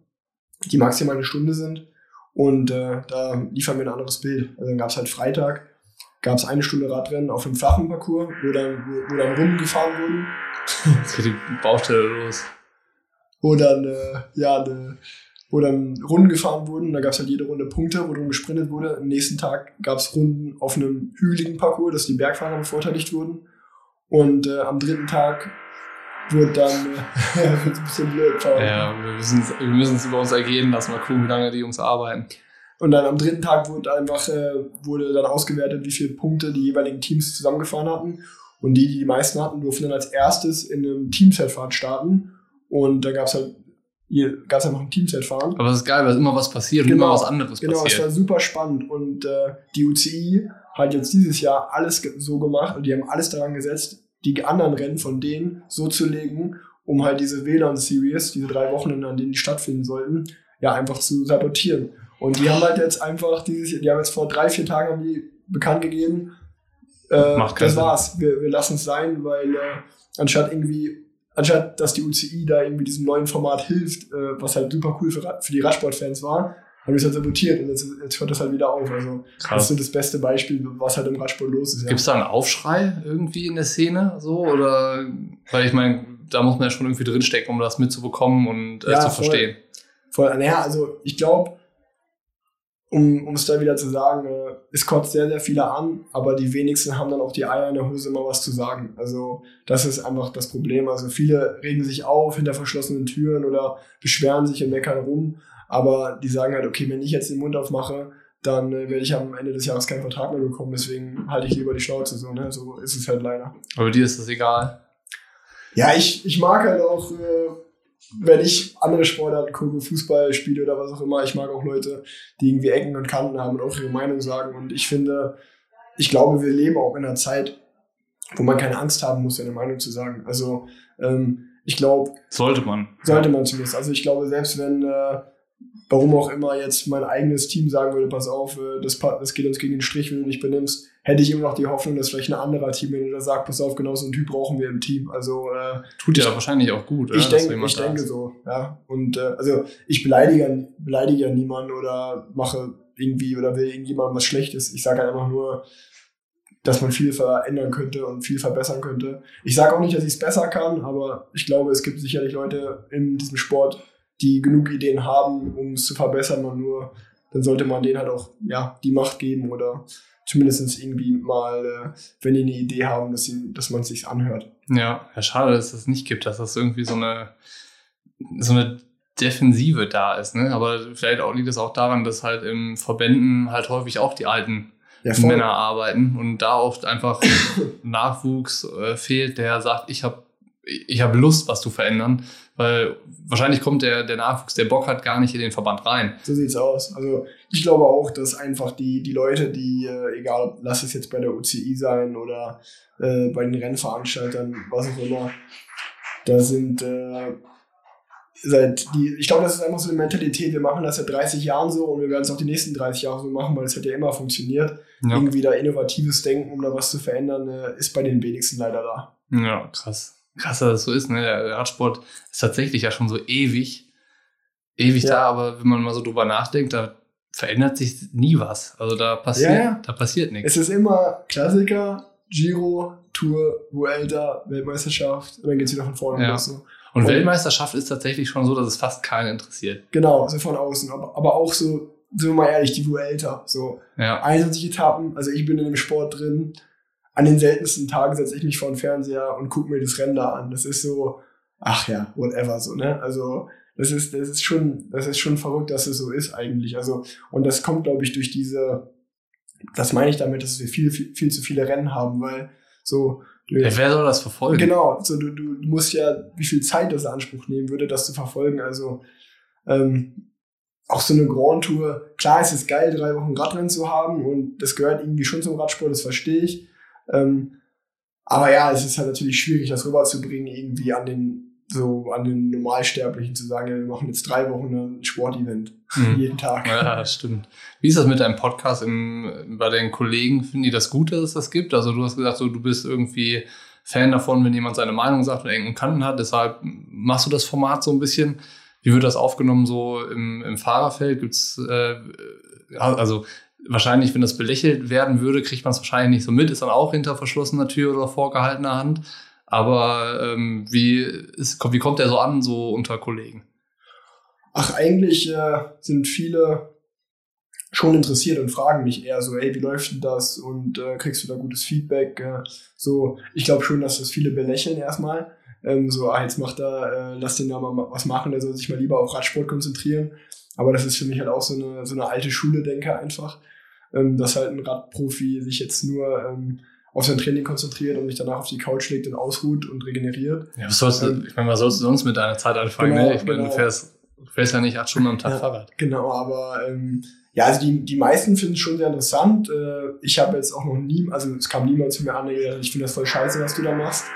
die maximal eine Stunde sind und äh, da liefern wir ein anderes Bild. Also dann gab es halt Freitag, gab es eine Stunde Radrennen auf einem flachen Parcours, wo dann, wo, wo dann Runden gefahren wurden Jetzt geht die Baustelle los. wo dann, äh, ja, ne, wo dann Runden gefahren wurden. Da gab es halt jede Runde Punkte, wo drum gesprintet wurde. Am nächsten Tag gab es Runden auf einem hügeligen Parcours, dass die Bergfahrer bevorteiligt wurden. Und äh, am dritten Tag wurde dann, äh, ein bisschen blöd. Ja, wir müssen es über uns ergehen lassen. Mal gucken, wie lange die Jungs arbeiten. Und dann am dritten Tag wurde einfach äh, wurde dann ausgewertet, wie viele Punkte die jeweiligen Teams zusammengefahren hatten. Und die, die die meisten hatten, durften dann als erstes in einem Teamzeitfahren starten. Und da gab es halt, gab es einfach ein Teamzeitfahren. Aber es ist geil, weil immer was passiert und Genau. immer was anderes Genau, es passiert. war super spannend und äh, die UCI hat jetzt dieses Jahr alles so gemacht und die haben alles daran gesetzt, die anderen Rennen von denen so zu legen, um halt diese WLAN-Series, diese drei Wochen, an denen die stattfinden sollten, ja, einfach zu sabotieren. Und die haben halt jetzt einfach dieses, die haben jetzt vor drei, vier Tagen haben die bekannt gegeben, äh, das war's, wir, wir lassen es sein, weil äh, anstatt irgendwie, anstatt dass die UCI da irgendwie diesem neuen Format hilft, äh, was halt super cool für, für die Radsportfans war, haben die es halt sabotiert und jetzt, jetzt hört das halt wieder auf. Also das ist Krass. so das beste Beispiel, was halt im Radsport los ist. Ja. Gibt es da einen Aufschrei irgendwie in der Szene? So? Oder weil ich meine, da muss man ja schon irgendwie drinstecken, um das mitzubekommen und äh, Ja, zu voll. verstehen. Voll, naja, also ich glaube, um um es da wieder zu sagen, äh, es kotzt sehr, sehr viele an, aber die wenigsten haben dann auch die Eier in der Hose, mal was zu sagen. Also das ist einfach das Problem. Also viele regen sich auf hinter verschlossenen Türen oder beschweren sich und meckern rum, aber die sagen halt, okay, wenn ich jetzt den Mund aufmache, dann äh, werde ich am Ende des Jahres keinen Vertrag mehr bekommen, deswegen halte ich lieber die Schnauze so, ne? So ist es halt leider. Aber dir ist das egal. Ja, ich, ich mag halt auch, äh, wenn ich andere Sportarten gucke, Fußball spiele oder was auch immer, ich mag auch Leute, die irgendwie Ecken und Kanten haben und auch ihre Meinung sagen. Und ich finde, ich glaube, wir leben auch in einer Zeit, wo man keine Angst haben muss, seine Meinung zu sagen. Also ähm, ich glaube, Sollte man. sollte man zumindest. Also ich glaube, selbst wenn, äh, warum auch immer jetzt mein eigenes Team sagen würde, pass auf, äh, das, geht uns gegen den Strich, wenn du dich benimmst, hätte ich immer noch die Hoffnung, dass vielleicht ein anderer Teammanager sagt, pass auf, genau so einen Typ brauchen wir im Team. Also äh, Tut ja wahrscheinlich auch gut, ich denke, jemand ich denke so, ja. Und äh, also ich beleidige, ja- beleidige ja niemanden oder mache irgendwie oder will irgendjemandem was Schlechtes. Ich sage halt einfach nur, dass man viel verändern könnte und viel verbessern könnte. Ich sage auch nicht, dass ich es besser kann, aber ich glaube, es gibt sicherlich Leute in diesem Sport, die genug Ideen haben, um es zu verbessern und nur dann sollte man denen halt auch ja die Macht geben oder zumindest irgendwie mal, äh, wenn die eine Idee haben, dass, sie, dass man es sich anhört. Ja, ja, schade, dass es das nicht gibt, dass das irgendwie so eine, so eine Defensive da ist, ne? Aber vielleicht auch liegt es auch daran, dass halt im Verbänden halt häufig auch die alten Ja. Männer arbeiten und da oft einfach Nachwuchs äh, fehlt, der sagt, ich habe ich hab Lust, was zu verändern, weil wahrscheinlich kommt der, der Nachwuchs, der Bock hat, gar nicht in den Verband rein. So sieht's aus. Also ich glaube auch, dass einfach die, die Leute, die, äh, egal, lass es jetzt bei der UCI sein oder äh, bei den Rennveranstaltern, was auch immer, da sind äh, seit die, ich glaube, das ist einfach so eine Mentalität, wir machen das seit 30 Jahren so und wir werden es auch die nächsten 30 Jahre so machen, weil es hat ja immer funktioniert. Ja, Irgendwie da innovatives Denken, um da was zu verändern, äh, ist bei den wenigsten leider da. ja krass. Krass, dass das so ist, ne? Der Radsport ist tatsächlich ja schon so ewig, ewig Ja. da, aber wenn man mal so drüber nachdenkt, da verändert sich nie was. Also da passiert, Ja, da passiert nichts. Es ist immer Klassiker, Giro, Tour, Vuelta, Weltmeisterschaft und dann geht's wieder von vorne Ja. los. So. Und Und- Weltmeisterschaft ist tatsächlich schon so, dass es fast keinen interessiert. Genau, so von außen. Aber, aber auch so, sind wir mal ehrlich, die Vuelta. So Ja, 21 Etappen, also ich bin in dem Sport drin. An den seltensten Tagen setze ich mich vor den Fernseher und gucke mir das Rennen da an. Das ist so, ach ja, whatever, so, ne? Also das ist, das ist schon, das ist schon verrückt, dass es so ist eigentlich. Also, und das kommt, glaube ich, durch diese, das meine ich damit, dass wir viel, viel, viel zu viele Rennen haben, weil so, ja, wer soll das verfolgen? Genau, so du, du musst ja, wie viel Zeit das in Anspruch nehmen würde, das zu verfolgen. Also ähm, auch so eine Grand Tour, klar ist es geil, drei Wochen Radrennen zu haben und das gehört irgendwie schon zum Radsport, das verstehe ich. Ähm, aber ja, es ist halt natürlich schwierig, das rüberzubringen, irgendwie an den so an den Normalsterblichen zu sagen, ja, wir machen jetzt drei Wochen ein Sportevent mhm. jeden Tag. Ja, das stimmt. Wie ist das mit deinem Podcast im, bei den Kollegen? Finden die das gut, dass es das gibt? Also du hast gesagt, so, du bist irgendwie Fan davon, wenn jemand seine Meinung sagt und irgendeinen Kanten hat. Deshalb machst du das Format so ein bisschen. Wie wird das aufgenommen so im, im Fahrerfeld? Gibt's äh, also wahrscheinlich, wenn das belächelt werden würde, kriegt man es wahrscheinlich nicht so mit. Ist dann auch hinter verschlossener Tür oder vorgehaltener Hand. Aber ähm, wie, ist, wie kommt der so an, so unter Kollegen? Ach, eigentlich äh, sind viele schon interessiert und fragen mich eher so, hey, wie läuft denn das und äh, kriegst du da gutes Feedback? Äh, so, ich glaube schon, dass das viele belächeln erstmal. Ähm, so, ah, jetzt macht er, äh, lass den da mal was machen, der soll sich mal lieber auf Radsport konzentrieren. Aber das ist für mich halt auch so eine, so eine alte Schule-Denke einfach, ähm, dass halt ein Radprofi sich jetzt nur ähm, auf sein Training konzentriert und sich danach auf die Couch legt und ausruht und regeneriert. Ja, was sollst du, ähm, ich meine, was sollst du sonst mit deiner Zeit anfangen? Genau, ne? Ich meine, genau. du fährst, fährst ja nicht acht Stunden am Tag ja, Fahrrad. Genau, aber ähm, ja, also die, die meisten finden es schon sehr interessant. Äh, ich habe jetzt auch noch nie, also es kam niemand zu mir an, ich finde das voll scheiße, was du da machst.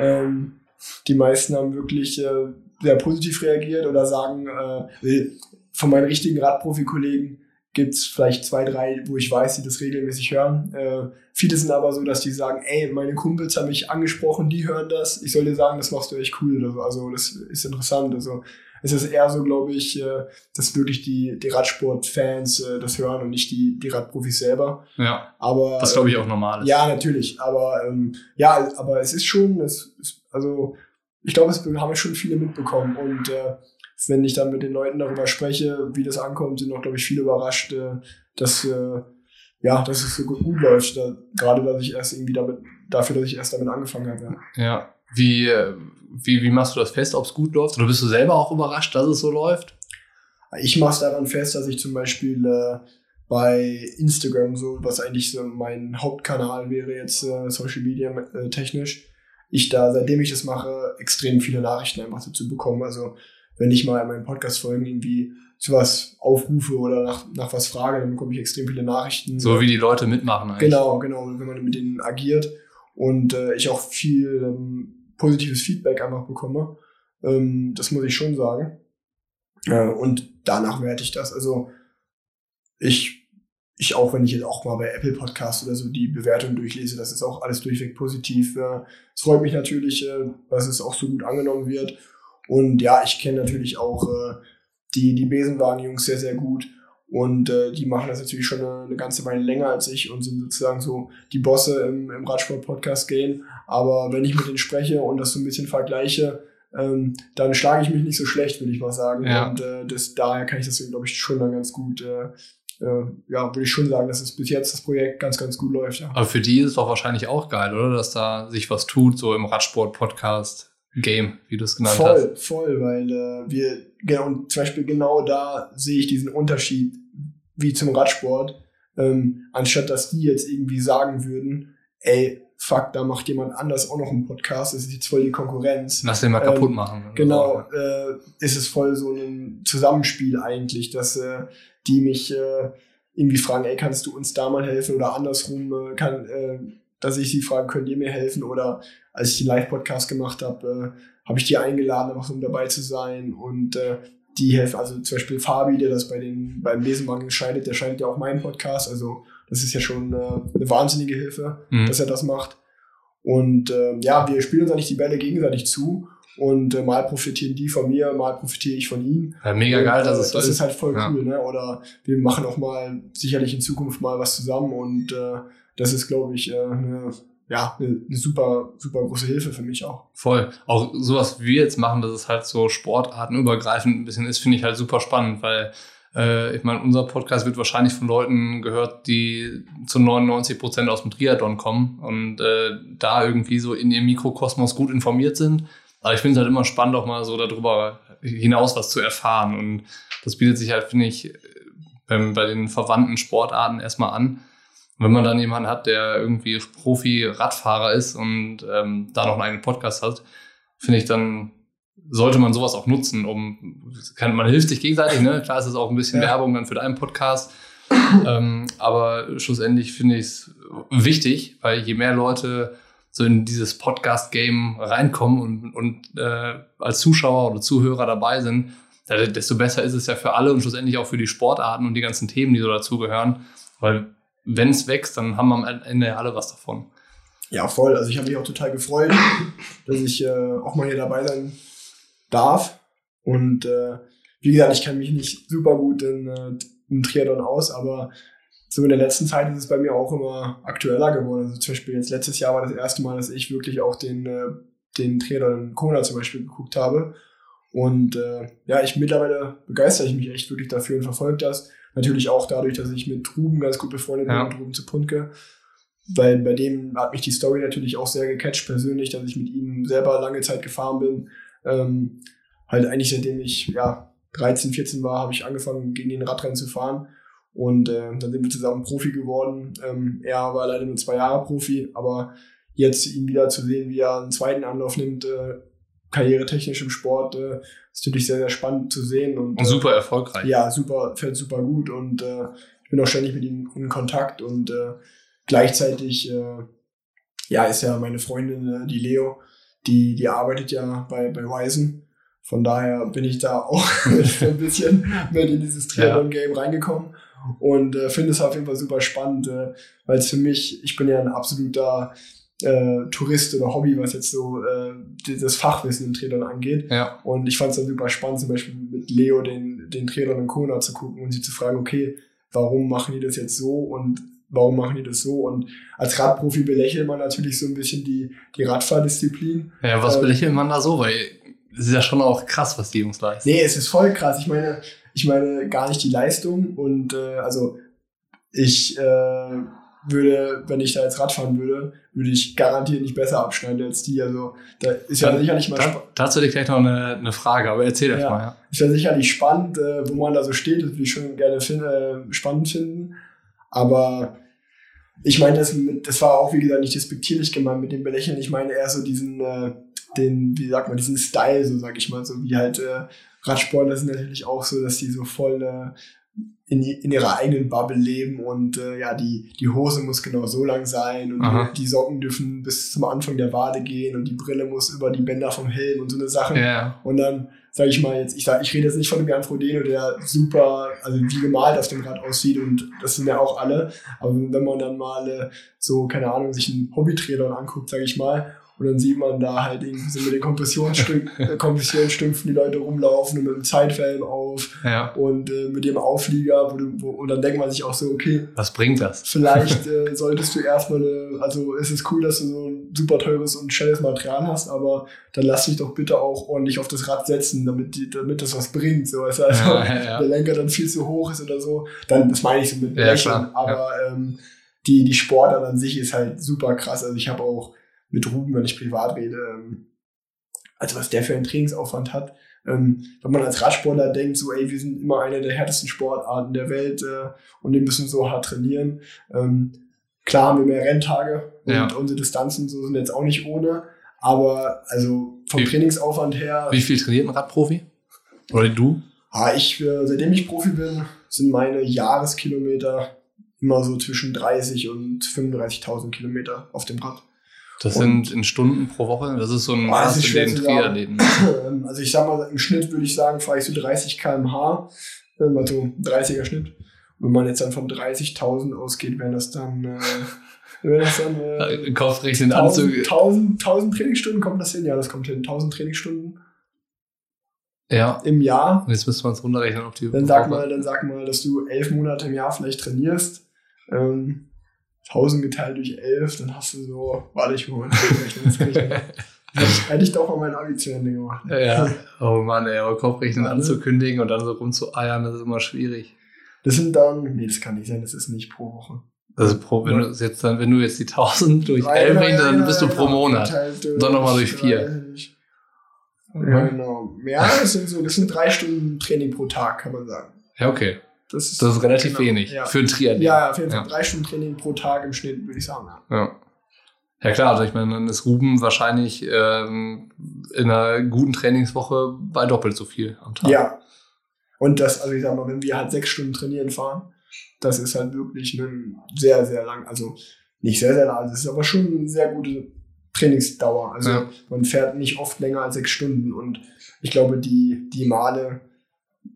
Ähm, die meisten haben wirklich äh, sehr positiv reagiert oder sagen, äh, von meinen richtigen Radprofi-Kollegen, gibt es vielleicht zwei, drei, wo ich weiß, die das regelmäßig hören. Äh, viele sind aber so, dass die sagen, ey, meine Kumpels haben mich angesprochen, die hören das. Ich soll dir sagen, das machst du echt cool. Oder so. Also das ist interessant. Also es ist eher so, glaube ich, äh, dass wirklich die, die Radsport-Fans äh, das hören und nicht die, die Radprofis selber. Ja. Aber das glaube ich auch normal ist. Ja, natürlich. Aber ähm, ja, aber es ist schon, es ist, also ich glaube, es haben schon viele mitbekommen und äh, wenn ich dann mit den Leuten darüber spreche, wie das ankommt, sind auch, glaube ich, viele überrascht, äh, dass, äh, ja, dass es so gut, gut läuft. Da, gerade, dass ich erst irgendwie damit, dafür, dass ich erst damit angefangen habe. Ja. ja. Wie, äh, wie, wie machst du das fest, ob es gut läuft? Oder bist du selber auch überrascht, dass es so läuft? Ich mache es daran fest, dass ich zum Beispiel äh, bei Instagram, so was eigentlich so mein Hauptkanal wäre jetzt äh, Social Media äh, technisch, ich da, seitdem ich das mache, extrem viele Nachrichten einfach dazu bekomme. Also wenn ich mal in meinen Podcast-Folgen irgendwie zu was aufrufe oder nach, nach was frage, dann bekomme ich extrem viele Nachrichten. So wie die Leute mitmachen eigentlich. Genau, genau, wenn man mit denen agiert und äh, ich auch viel ähm, positives Feedback einfach bekomme. Ähm, das muss ich schon sagen. Äh, und danach werte ich das. Also ich, ich auch, wenn ich jetzt auch mal bei Apple Podcast oder so die Bewertung durchlese, das ist auch alles durchweg positiv. Äh, es freut mich natürlich, äh, dass es auch so gut angenommen wird. Und ja, ich kenne natürlich auch äh, die, die Besenwagen-Jungs sehr, sehr gut. Und äh, die machen das natürlich schon eine, eine ganze Weile länger als ich und sind sozusagen so die Bosse im, im Radsport-Podcast-Game. Aber wenn ich mit denen spreche und das so ein bisschen vergleiche, ähm, dann schlage ich mich nicht so schlecht, würde ich mal sagen. Ja. Und äh, das, daher kann ich das, glaube ich, schon dann ganz gut, äh, äh, ja, würde ich schon sagen, dass es bis jetzt das Projekt ganz, ganz gut läuft. Ja. Aber für die ist es doch wahrscheinlich auch geil, oder? Dass da sich was tut, so im Radsport-Podcast. Game, wie du es genannt voll, hast. Voll, voll, weil äh, wir, genau, und zum Beispiel genau da sehe ich diesen Unterschied wie zum Radsport, ähm, anstatt dass die jetzt irgendwie sagen würden, ey, fuck, da macht jemand anders auch noch einen Podcast, das ist jetzt voll die Konkurrenz. Lass den mal ähm, kaputt machen. Genau, äh, ist es voll so ein Zusammenspiel eigentlich, dass äh, die mich äh, irgendwie fragen, ey, kannst du uns da mal helfen oder andersrum äh, kann, äh, dass ich sie frage, könnt ihr mir helfen oder als ich den Live-Podcast gemacht habe, äh, habe ich die eingeladen, einfach um dabei zu sein. Und äh, die helfen, also zum Beispiel Fabi, der das bei den beim Lesenwagen scheidet, der scheidet ja auch meinen Podcast. Also das ist ja schon äh, eine wahnsinnige Hilfe, mhm. dass er das macht. Und äh, ja, wir spielen uns eigentlich die Bälle gegenseitig zu. Und äh, mal profitieren die von mir, mal profitiere ich von ihnen. Ja, mega geil, dass es so das ist. halt voll ja. cool, ne? Oder wir machen auch mal sicherlich in Zukunft mal was zusammen und äh, das ist, glaube ich, äh, eine ja, eine, eine super, super große Hilfe für mich auch. Voll. Auch sowas wie wir jetzt machen, dass es halt so sportartenübergreifend ein bisschen ist, finde ich halt super spannend, weil äh, ich meine, unser Podcast wird wahrscheinlich von Leuten gehört, die zu 99 Prozent aus dem Triathlon kommen und äh, da irgendwie so in ihrem Mikrokosmos gut informiert sind. Aber ich finde es halt immer spannend, auch mal so darüber hinaus was zu erfahren. Und das bietet sich halt, finde ich, bei, bei den verwandten Sportarten erstmal an. Und wenn man dann jemanden hat, der irgendwie Profi-Radfahrer ist und ähm, da noch einen eigenen Podcast hat, finde ich, dann sollte man sowas auch nutzen, um kann, man hilft sich gegenseitig, ne? Klar ist es auch ein bisschen ja. Werbung dann für deinen Podcast. ähm, aber schlussendlich finde ich es wichtig, weil je mehr Leute so in dieses Podcast-Game reinkommen und, und äh, als Zuschauer oder Zuhörer dabei sind, desto besser ist es ja für alle und schlussendlich auch für die Sportarten und die ganzen Themen, die so dazugehören. Weil wenn es wächst, dann haben wir am Ende alle was davon. Ja, voll. Also ich habe mich auch total gefreut, dass ich äh, auch mal hier dabei sein darf. Und äh, wie gesagt, ich kann mich nicht super gut in, äh, im Triathlon aus, aber so in der letzten Zeit ist es bei mir auch immer aktueller geworden. Also zum Beispiel jetzt letztes Jahr war das erste Mal, dass ich wirklich auch den, äh, den Triathlon in Kona zum Beispiel geguckt habe. Und äh, ja, ich mittlerweile begeistere ich mich echt wirklich dafür und verfolge das. Natürlich auch dadurch, dass ich mit Ruben ganz gut befreundet bin, mit Ruben zu Punke. Weil bei dem hat mich die Story natürlich auch sehr gecatcht persönlich, dass ich mit ihm selber lange Zeit gefahren bin. Ähm, halt eigentlich seitdem ich ja 13, 14 war, habe ich angefangen, gegen den Radrennen zu fahren. Und äh, dann sind wir zusammen Profi geworden. Ähm, er war leider nur zwei Jahre Profi, aber jetzt ihn wieder zu sehen, wie er einen zweiten Anlauf nimmt, äh, karrieretechnisch im Sport, äh, ist natürlich sehr, sehr spannend zu sehen. Und, und super erfolgreich. Ja, super, fällt super gut und äh, ich bin auch ständig mit ihm in Kontakt und äh, gleichzeitig äh, ja, ist ja meine Freundin, äh, die Leo, die, die arbeitet ja bei, bei Wisen. Von daher bin ich da auch ein bisschen mit in dieses Triathlon-Game ja. reingekommen und finde es auf jeden Fall super spannend, weil es für mich, ich bin ja ein absoluter äh, Tourist oder Hobby, was jetzt so äh, das Fachwissen im Triathlon angeht. Ja. Und ich fand es dann super spannend, zum Beispiel mit Leo den, den Triathlon in Kona zu gucken und sie zu fragen, okay, warum machen die das jetzt so und warum machen die das so? Und als Radprofi belächelt man natürlich so ein bisschen die, die Radfahrdisziplin. Ja, was ähm, belächelt man da so? Weil es ist ja schon auch krass, was die Jungs leisten. Nee, es ist voll krass. Ich meine, ich meine gar nicht die Leistung und äh, also ich äh, würde, wenn ich da jetzt Rad fahren würde, würde ich garantiert nicht besser abschneiden als die. Also da ist ja, ja sicherlich mal spannend. Dazu hätte ich gleich noch eine, eine Frage, aber erzähl ja, mal. Ja. Ist ja sicherlich spannend, äh, wo man da so steht, das würde ich schon gerne find, äh, spannend finden. Aber ich meine, das, das war auch, wie gesagt, nicht despektierlich gemeint mit dem Belächeln. Ich meine eher so diesen, äh, den, wie sagt man, diesen Style, so sag ich mal, so wie halt äh, Radsportler sind natürlich auch so, dass die so voll äh, in, in ihrer eigenen Bubble leben und äh, ja, die, die Hose muss genau so lang sein und Aha. die Socken dürfen bis zum Anfang der Wade gehen und die Brille muss über die Bänder vom Helm und so eine Sache. Ja. Und dann sage ich mal jetzt, ich sag, ich rede jetzt nicht von dem Jan Frodeno, der super, also wie gemalt auf dem Rad aussieht und das sind ja auch alle, aber wenn man dann mal äh, so, keine Ahnung, sich einen Hobby-Triathlon anguckt, sage ich mal, und dann sieht man da halt irgendwie so mit den Kompressionsstücken, äh, Kompressionsstümpfen die Leute rumlaufen und mit dem Zeitfilm auf ja. und äh, mit dem Auflieger, wo du, wo, und dann denkt man sich auch so, okay. Was bringt das? Vielleicht äh, solltest du erstmal eine, also es ist cool, dass du so ein super teures und schnelles Material hast, aber dann lass dich doch bitte auch ordentlich auf das Rad setzen, damit, die, damit das was bringt. So, also, also ja, ja, der Lenker dann viel zu hoch ist oder so. Dann, das meine ich so mit Lächeln. aber ähm, die, die Sportart an sich ist halt super krass. Also ich habe auch mit Ruben, wenn ich privat rede, also was der für einen Trainingsaufwand hat. Ähm, wenn man als Radsportler denkt, so, ey, wir sind immer eine der härtesten Sportarten der Welt äh, und wir müssen so hart trainieren. Ähm, klar haben wir mehr Renntage und ja. unsere Distanzen so sind jetzt auch nicht ohne, aber also vom wie, Trainingsaufwand her. Wie viel trainiert ein Radprofi? Oder du? Ah, ich, äh, seitdem ich Profi bin, sind meine Jahreskilometer immer so zwischen 30 und 35.000 Kilometer auf dem Rad. Das und sind in Stunden pro Woche? Das ist so ein Maß in den Triathleten. Also ich sag mal, im Schnitt würde ich sagen, fahre ich so 30 km/h, also 30er Schnitt. Und wenn man jetzt dann von 30.000 ausgeht, wären das dann, äh, wären das dann äh, Kopfrechnen 1000, 1000, 1000 Trainingsstunden kommt das hin? Ja, das kommt hin. 1000 Trainingsstunden. Ja. Im Jahr. Und jetzt müssen wir uns runterrechnen auf die Dann sag mal, dann sag mal, dass du elf Monate im Jahr vielleicht trainierst. Ähm, 1000 geteilt durch 11, dann hast du so, warte ich mal, das hätte ich doch mal mein Abi zu Ende gemacht. Ja, oh Mann, ey, aber Kopfrechnen anzukündigen und dann so rumzueiern, das ist immer schwierig. Das sind dann, nee, das kann nicht sein, das ist nicht pro Woche. Also pro, wenn du jetzt dann, wenn du jetzt die 1000 durch 11 rechnest, dann bist du pro Monat. Und dann nochmal durch 4. Ja, genau. Ja, das sind so, das sind drei Stunden Training pro Tag, kann man sagen. Ja, okay. Das ist, Das ist relativ genau, wenig Ja. für ein Triathlon. ja, auf jeden Fall Ja. drei Stunden Training pro Tag im Schnitt, würde ich sagen. Ja. Ja. Ja klar, also ich meine, dann ist Ruben wahrscheinlich ähm, in einer guten Trainingswoche bei doppelt so viel am Tag. Ja. Und das, also ich sag mal, wenn wir halt sechs Stunden trainieren fahren, das ist halt wirklich ein sehr, sehr lang, also nicht sehr, sehr lang, das ist aber schon eine sehr gute Trainingsdauer. Also Ja. man fährt nicht oft länger als sechs Stunden und ich glaube, die, die Male,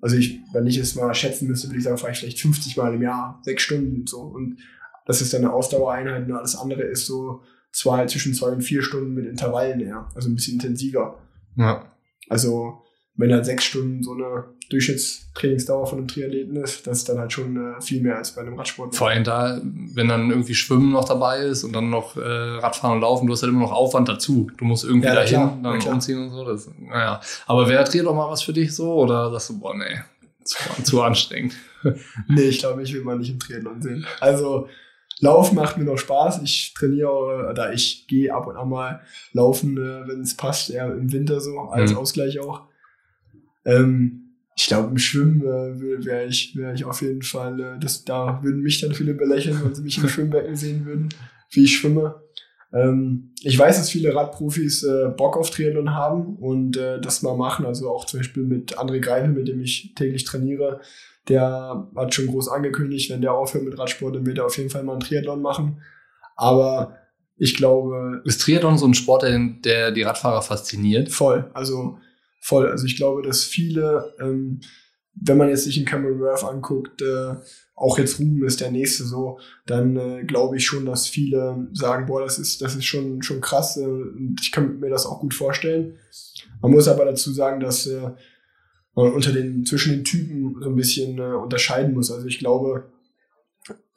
also ich, wenn ich es mal schätzen müsste, würde ich sagen, ich vielleicht 50 Mal im Jahr, sechs Stunden so. Und das ist dann eine Ausdauereinheit und alles andere ist so zwei, zwischen zwei und vier Stunden mit Intervallen eher, also ein bisschen intensiver. Ja. Also, wenn halt sechs Stunden so eine Durchschnittstrainingsdauer von einem Triathleten ist, das ist dann halt schon äh, viel mehr als bei einem Radsport. Vor allem da, wenn dann irgendwie Schwimmen noch dabei ist und dann noch äh, Radfahren und Laufen, du hast halt immer noch Aufwand dazu. Du musst irgendwie Ja, dahin, klar, dann klar. umziehen und so. Das, naja. Aber wäre Triathlon mal was für dich so? Oder sagst du, boah, nee, zu, zu anstrengend? Nee, ich glaube, ich will mal nicht im Triathlon sehen. Also, Laufen macht mir noch Spaß. Ich trainiere, oder ich gehe ab und an mal laufen, äh, wenn es passt, eher im Winter so, als Mhm. Ausgleich auch. Ähm, ich glaube, im Schwimmen äh, wäre ich, wär ich auf jeden Fall, äh, das, da würden mich dann viele belächeln, wenn sie mich im Schwimmbecken sehen würden, wie ich schwimme. Ähm, ich weiß, dass viele Radprofis äh, Bock auf Triathlon haben und äh, das mal machen. Also auch zum Beispiel mit André Greipel, mit dem ich täglich trainiere. Der hat schon groß angekündigt, wenn der aufhört mit Radsport, dann wird er auf jeden Fall mal einen Triathlon machen. Aber ich glaube, Ist Triathlon so ein Sport, der, der die Radfahrer fasziniert? voll. Also voll. Also ich glaube, dass viele, ähm, wenn man jetzt sich in Cameron Worth anguckt, äh, auch jetzt Ruben ist der nächste so, dann äh, glaube ich schon, dass viele sagen, boah, das ist, das ist schon, schon krass äh, und ich kann mir das auch gut vorstellen. Man muss aber dazu sagen, dass äh, man unter den, zwischen den Typen so ein bisschen äh, unterscheiden muss. Also ich glaube,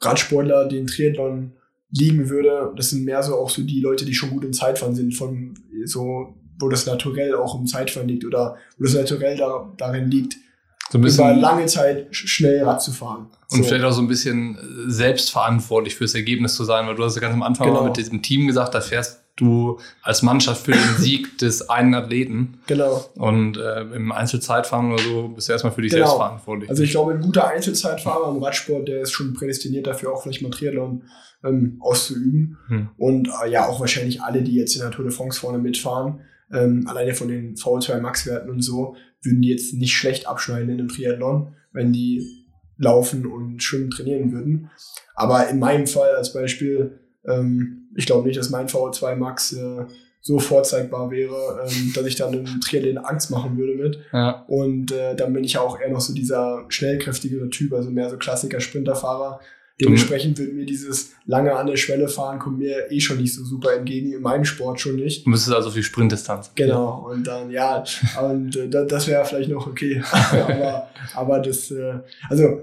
Radsportler, den Triathlon liegen würde, das sind mehr so auch so die Leute, die schon gut im Zeitfahren sind, von so, wo das Naturell auch im Zeitfahren liegt oder wo das Naturell da, darin liegt, So über lange Zeit sch- schnell Rad zu fahren. und so. vielleicht auch so ein bisschen äh, selbstverantwortlich fürs Ergebnis zu sein, weil du hast ja ganz am Anfang Genau. mit diesem Team gesagt, da fährst du als Mannschaft für den Sieg des einen Athleten. Genau. Und äh, im Einzelzeitfahren oder so bist du erstmal für dich Genau. selbst verantwortlich. Also ich glaube, ein guter Einzelzeitfahrer im Radsport, der ist schon prädestiniert dafür, auch vielleicht mal Triathlon ähm, auszuüben. Hm. Und äh, ja, auch wahrscheinlich alle, die jetzt in der Tour de France vorne mitfahren, ähm, alleine von den V2 Max-Werten und so, würden die jetzt nicht schlecht abschneiden in einem Triathlon, wenn die laufen und schwimmen trainieren würden. Aber in meinem Fall als Beispiel, ähm, ich glaube nicht, dass mein VO2 Max äh, so vorzeigbar wäre, ähm, dass ich dann im Triathlon Angst machen würde mit. ja. Und äh, dann bin ich ja auch eher noch so dieser schnellkräftigere Typ, also mehr so Klassiker-Sprinterfahrer. Dementsprechend würde mir dieses lange an der Schwelle fahren, kommt mir eh schon nicht so super entgegen, in meinem Sport schon nicht. Du müsstest also viel Sprintdistanz. Genau, und dann, ja, und äh, da- das wäre vielleicht noch okay. aber, aber das, äh, also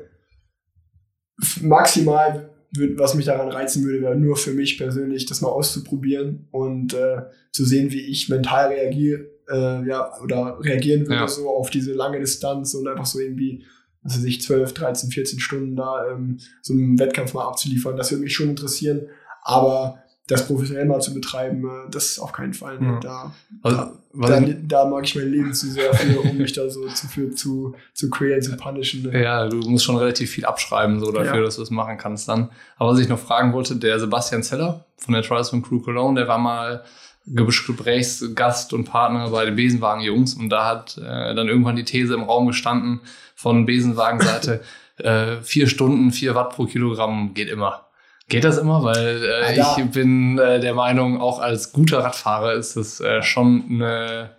maximal, würd, was mich daran reizen würde, wäre nur für mich persönlich, das mal auszuprobieren und äh, zu sehen, wie ich mental reagiere, äh, ja, oder reagieren würde Ja. so auf diese lange Distanz und einfach so irgendwie, was weiß ich, 12, 13, 14 Stunden da ähm, so einen Wettkampf mal abzuliefern. Das würde mich schon interessieren, aber das professionell mal zu betreiben, äh, das auf keinen Fall. Ne? Ja. Da, Also, da, da mag ich mein Leben zu sehr für, um mich da so zu, für, zu, zu quälen, zu punishen. Ne? ja, du musst schon relativ viel abschreiben, so dafür, Ja. dass du das machen kannst dann. Aber was ich noch fragen wollte, der Sebastian Zeller von der Triathlon Crew Cologne, der war mal Gesprächsgast und Partner bei den Besenwagen-Jungs und da hat äh, dann irgendwann die These im Raum gestanden von Besenwagenseite, äh, vier Stunden, vier Watt pro Kilogramm geht immer. Geht das immer? Weil äh, Ja, ich bin äh, der Meinung, auch als guter Radfahrer ist es äh, schon eine,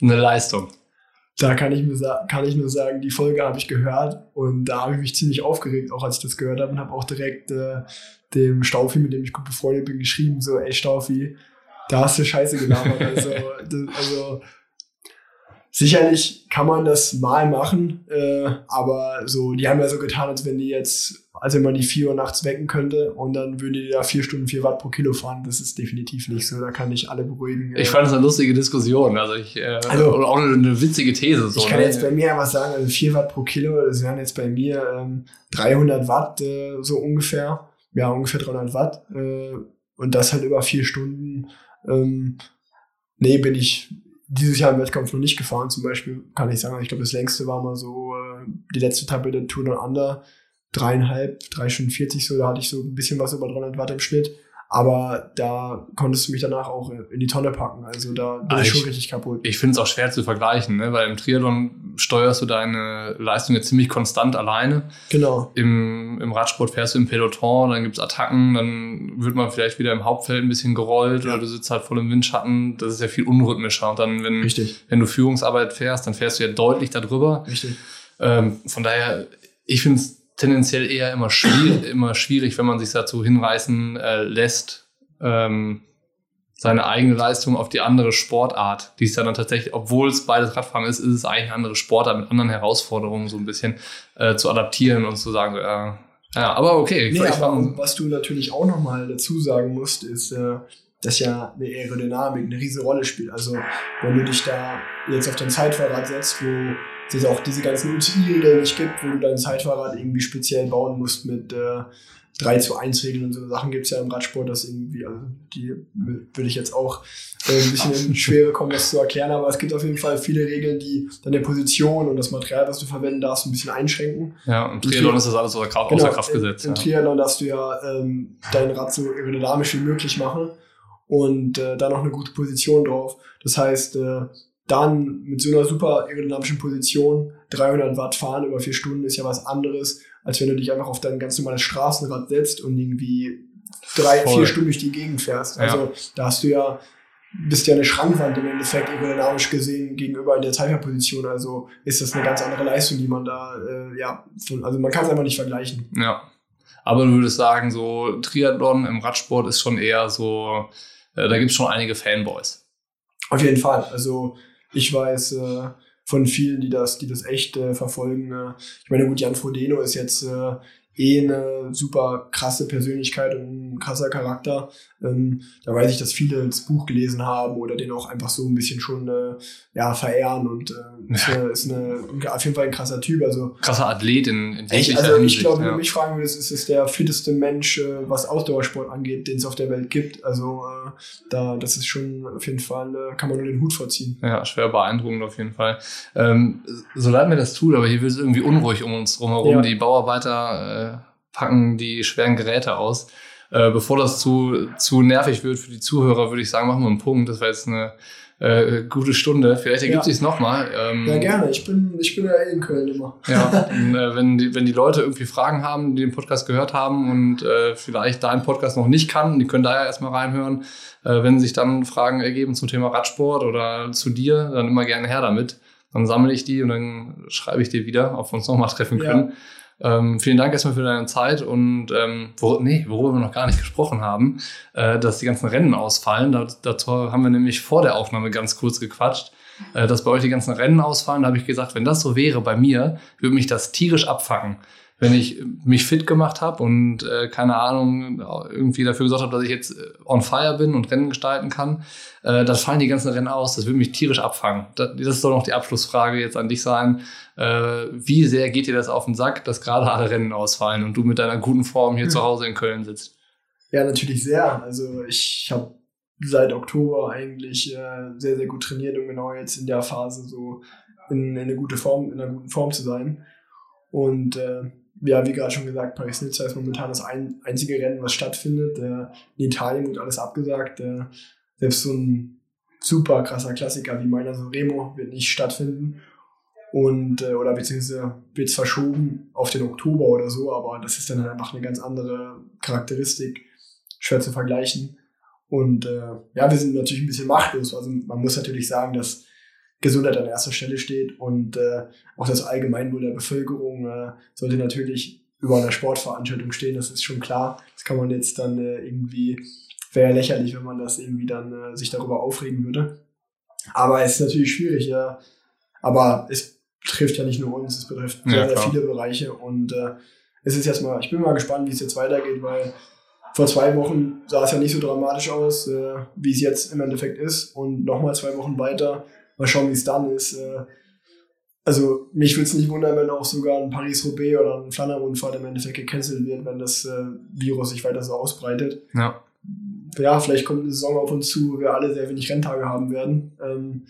eine Leistung. Da kann ich, mir kann ich nur sagen, die Folge habe ich gehört und da habe ich mich ziemlich aufgeregt, auch als ich das gehört habe und habe auch direkt äh, dem Staufi, mit dem ich gut befreundet bin, geschrieben, so, ey Staufi, da hast du Scheiße gelabert. also, das, also sicherlich kann man das mal machen, äh, aber so, die haben ja so getan, als wenn die jetzt, als wenn man die 4 Uhr nachts wecken könnte und dann würden die da 4 Stunden 4 Watt pro Kilo fahren. Das ist definitiv nicht so, da kann ich alle beruhigen. Ich Äh, fand es eine lustige Diskussion, also ich äh, Also- oder auch eine, eine witzige These. So, Ich kann ne? jetzt bei mir einfach sagen, also 4 Watt pro Kilo, das wären jetzt bei mir ähm, 300 Watt äh, so ungefähr. Ja, ungefähr 300 Watt. Äh, und das halt über vier Stunden. Ähm, nee, bin ich, dieses Jahr im Wettkampf noch nicht gefahren. Zum Beispiel kann ich sagen, ich glaube, das längste war mal so äh, die letzte Etappe der Tour Down Under. Dreieinhalb, drei Stunden 40 so, da hatte ich so ein bisschen was über 300 Watt im Schnitt. Aber da konntest du mich danach auch in die Tonne packen. Also da bin ah, ich schon richtig kaputt. Ich finde es auch schwer zu vergleichen, ne? weil im Triathlon steuerst du deine Leistung jetzt ziemlich konstant alleine. Genau. Im, im Radsport fährst du im Peloton, dann gibt's Attacken, dann wird man vielleicht wieder im Hauptfeld ein bisschen gerollt ja. oder du sitzt halt voll im Windschatten. Das ist ja viel unrhythmischer. Und dann, wenn, Richtig. wenn du Führungsarbeit fährst, dann fährst du ja deutlich darüber. Richtig. Ähm, von daher, ich finde es tendenziell eher immer schwierig, immer schwierig, wenn man sich dazu hinreißen äh, lässt, ähm, seine eigene Leistung auf die andere Sportart, die ist ja dann tatsächlich, obwohl es beides Radfahren ist, ist es eigentlich eine andere Sportart mit anderen Herausforderungen so ein bisschen äh, zu adaptieren und zu sagen, äh, ja, aber okay. Nee, aber was du natürlich auch nochmal dazu sagen musst, ist, äh, dass ja eine Aerodynamik eine riesige Rolle spielt. Also wenn du dich da jetzt auf dein Zeitfahrrad setzt, wo es auch diese ganzen UCI-Regeln nicht gibt, wo du dein Zeitfahrrad irgendwie speziell bauen musst mit äh, 3 zu 1 Regeln und so Sachen gibt es ja im Radsport, das irgendwie, also die würde ich jetzt auch äh, ein bisschen in Schwere kommen, das zu erklären, aber es gibt auf jeden Fall viele Regeln, die deine Position und das Material, was du verwenden darfst, ein bisschen einschränken. Ja, im Triathlon ist das alles außer Kraft, genau, außer Kraft gesetzt. Im, im ja. Triathlon darfst du ja ähm, dein Rad so aerodynamisch wie möglich machen und äh, da noch eine gute Position drauf. Das heißt, äh, dann mit so einer super aerodynamischen Position 300 Watt fahren über vier Stunden ist ja was anderes, als wenn du dich einfach auf dein ganz normales Straßenrad setzt und irgendwie drei, Voll. vier Stunden durch die Gegend fährst. Also ja. da hast du ja, bist ja eine Schrankwand im Endeffekt aerodynamisch gesehen gegenüber in der Zeitfahrposition. Also ist das eine ganz andere Leistung, die man da, äh, ja, von, also man kann es einfach nicht vergleichen. Ja. Aber du würdest sagen, so Triathlon im Radsport ist schon eher so, äh, da gibt es schon einige Fanboys. Auf jeden Fall. Also ich weiß äh, von vielen, die das, die das echt äh, verfolgen. Äh, ich meine, gut, Jan Frodeno ist jetzt äh, eh eine super krasse Persönlichkeit und ein krasser Charakter. Ähm, da weiß ich, dass viele das Buch gelesen haben oder den auch einfach so ein bisschen schon äh, ja, verehren und äh, ist, eine, ist eine, auf jeden Fall ein krasser Typ. Also, krasser Athlet in, in echt, Also Hinsicht, ich glaube, wenn du mich fragen würdest, ist es der fitteste Mensch, äh, was Ausdauersport angeht, den es auf der Welt gibt. Also äh, da, das ist schon auf jeden Fall, äh, kann man nur den Hut vorziehen. Ja, schwer beeindruckend auf jeden Fall. Ähm, so leid mir das tut, aber hier wird es irgendwie unruhig um uns drumherum. Ja. Die Bauarbeiter äh, packen die schweren Geräte aus. Äh, bevor das zu, zu nervig wird für die Zuhörer, würde ich sagen, machen wir einen Punkt. Das war jetzt eine äh, gute Stunde. Vielleicht ergibt ja. sich nochmal. Ähm, ja, gerne. Ich bin, ich bin ja eh in Köln immer. Ja, und, äh, wenn, die, wenn die Leute irgendwie Fragen haben, die den Podcast gehört haben und äh, vielleicht deinen Podcast noch nicht kannten, die können da ja erstmal reinhören. Äh, wenn sich dann Fragen ergeben zum Thema Radsport oder zu dir, dann immer gerne her damit. Dann sammle ich die und dann schreibe ich dir wieder, ob wir uns nochmal treffen können. Ja. Ähm, vielen Dank erstmal für deine Zeit und ähm, wo, nee, worüber wir noch gar nicht gesprochen haben, äh, dass die ganzen Rennen ausfallen. Da, dazu haben wir nämlich vor der Aufnahme ganz kurz gequatscht, äh, dass bei euch die ganzen Rennen ausfallen. Da habe ich gesagt, wenn das so wäre bei mir, würde mich das tierisch abfacken wenn ich mich fit gemacht habe und äh, keine Ahnung irgendwie dafür gesorgt habe, dass ich jetzt äh, on fire bin und Rennen gestalten kann, äh, dann fallen die ganzen Rennen aus. Das würde mich tierisch abfangen. Das, das soll noch die Abschlussfrage jetzt an dich sein. Äh, wie sehr geht dir das auf den Sack, dass gerade alle Rennen ausfallen und du mit deiner guten Form hier mhm. zu Hause in Köln sitzt? Ja, natürlich sehr. Also ich habe seit Oktober eigentlich äh, sehr, sehr gut trainiert, um genau jetzt in der Phase so in, in eine gute Form, in einer guten Form zu sein. Und äh, ja, wie gerade schon gesagt, Paris-Nizza ist momentan das ein, einzige Rennen, was stattfindet. Äh, in Italien wird alles abgesagt. Äh, selbst so ein super krasser Klassiker wie meiner so Remo wird nicht stattfinden. Und, äh, oder beziehungsweise wird es verschoben auf den Oktober oder so, aber das ist dann halt einfach eine ganz andere Charakteristik, schwer zu vergleichen. Und äh, ja, wir sind natürlich ein bisschen machtlos. Also man muss natürlich sagen, dass Gesundheit an erster Stelle steht und äh, auch das Allgemeinwohl der Bevölkerung äh, sollte natürlich über einer Sportveranstaltung stehen, das ist schon klar. Das kann man jetzt dann äh, irgendwie, wäre ja lächerlich, wenn man das irgendwie dann äh, sich darüber aufregen würde. Aber es ist natürlich schwierig, ja. Aber es betrifft ja nicht nur uns, es betrifft ja, sehr, sehr viele Bereiche und äh, es ist jetzt mal, ich bin mal gespannt, wie es jetzt weitergeht, weil vor zwei Wochen sah es ja nicht so dramatisch aus, äh, wie es jetzt im Endeffekt ist und nochmal zwei Wochen weiter Mal schauen, wie es dann ist. Äh, also mich würde es nicht wundern, wenn auch sogar ein Paris-Roubaix oder ein Flandern-Rundfahrt im Endeffekt gecancelt wird, wenn das äh, Virus sich weiter so ausbreitet. Ja. Ja, vielleicht kommt eine Saison auf uns zu, wo wir alle sehr wenig Renntage haben werden. Ähm,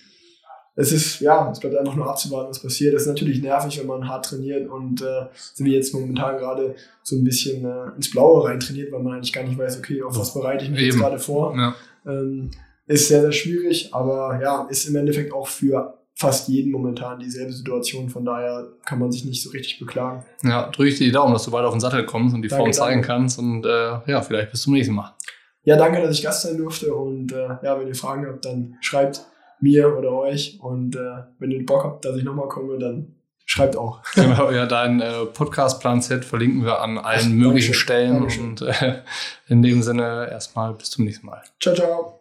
es ist, ja, es bleibt einfach nur abzuwarten, was passiert. Es ist natürlich nervig, wenn man hart trainiert und äh, sind wir jetzt momentan gerade so ein bisschen äh, ins Blaue rein trainiert, weil man eigentlich gar nicht weiß, okay, auf was bereite ich mich Eben. jetzt gerade vor. Ja. Ähm, ist sehr, sehr schwierig, aber ja, ist im Endeffekt auch für fast jeden momentan dieselbe Situation. Von daher kann man sich nicht so richtig beklagen. Ja, drücke ich dir die Daumen, dass du bald auf den Sattel kommst und die danke, Form zeigen danke. kannst. Und äh, ja, vielleicht bis zum nächsten Mal. Ja, danke, dass ich Gast sein durfte. Und äh, ja, wenn ihr Fragen habt, dann schreibt mir oder euch. Und äh, wenn ihr Bock habt, dass ich nochmal komme, dann schreibt auch. Genau, ja, dein äh, Podcast-Plan Z verlinken wir an allen möglichen Stellen. Dankeschön. Und äh, in dem Sinne erstmal bis zum nächsten Mal. Ciao, ciao.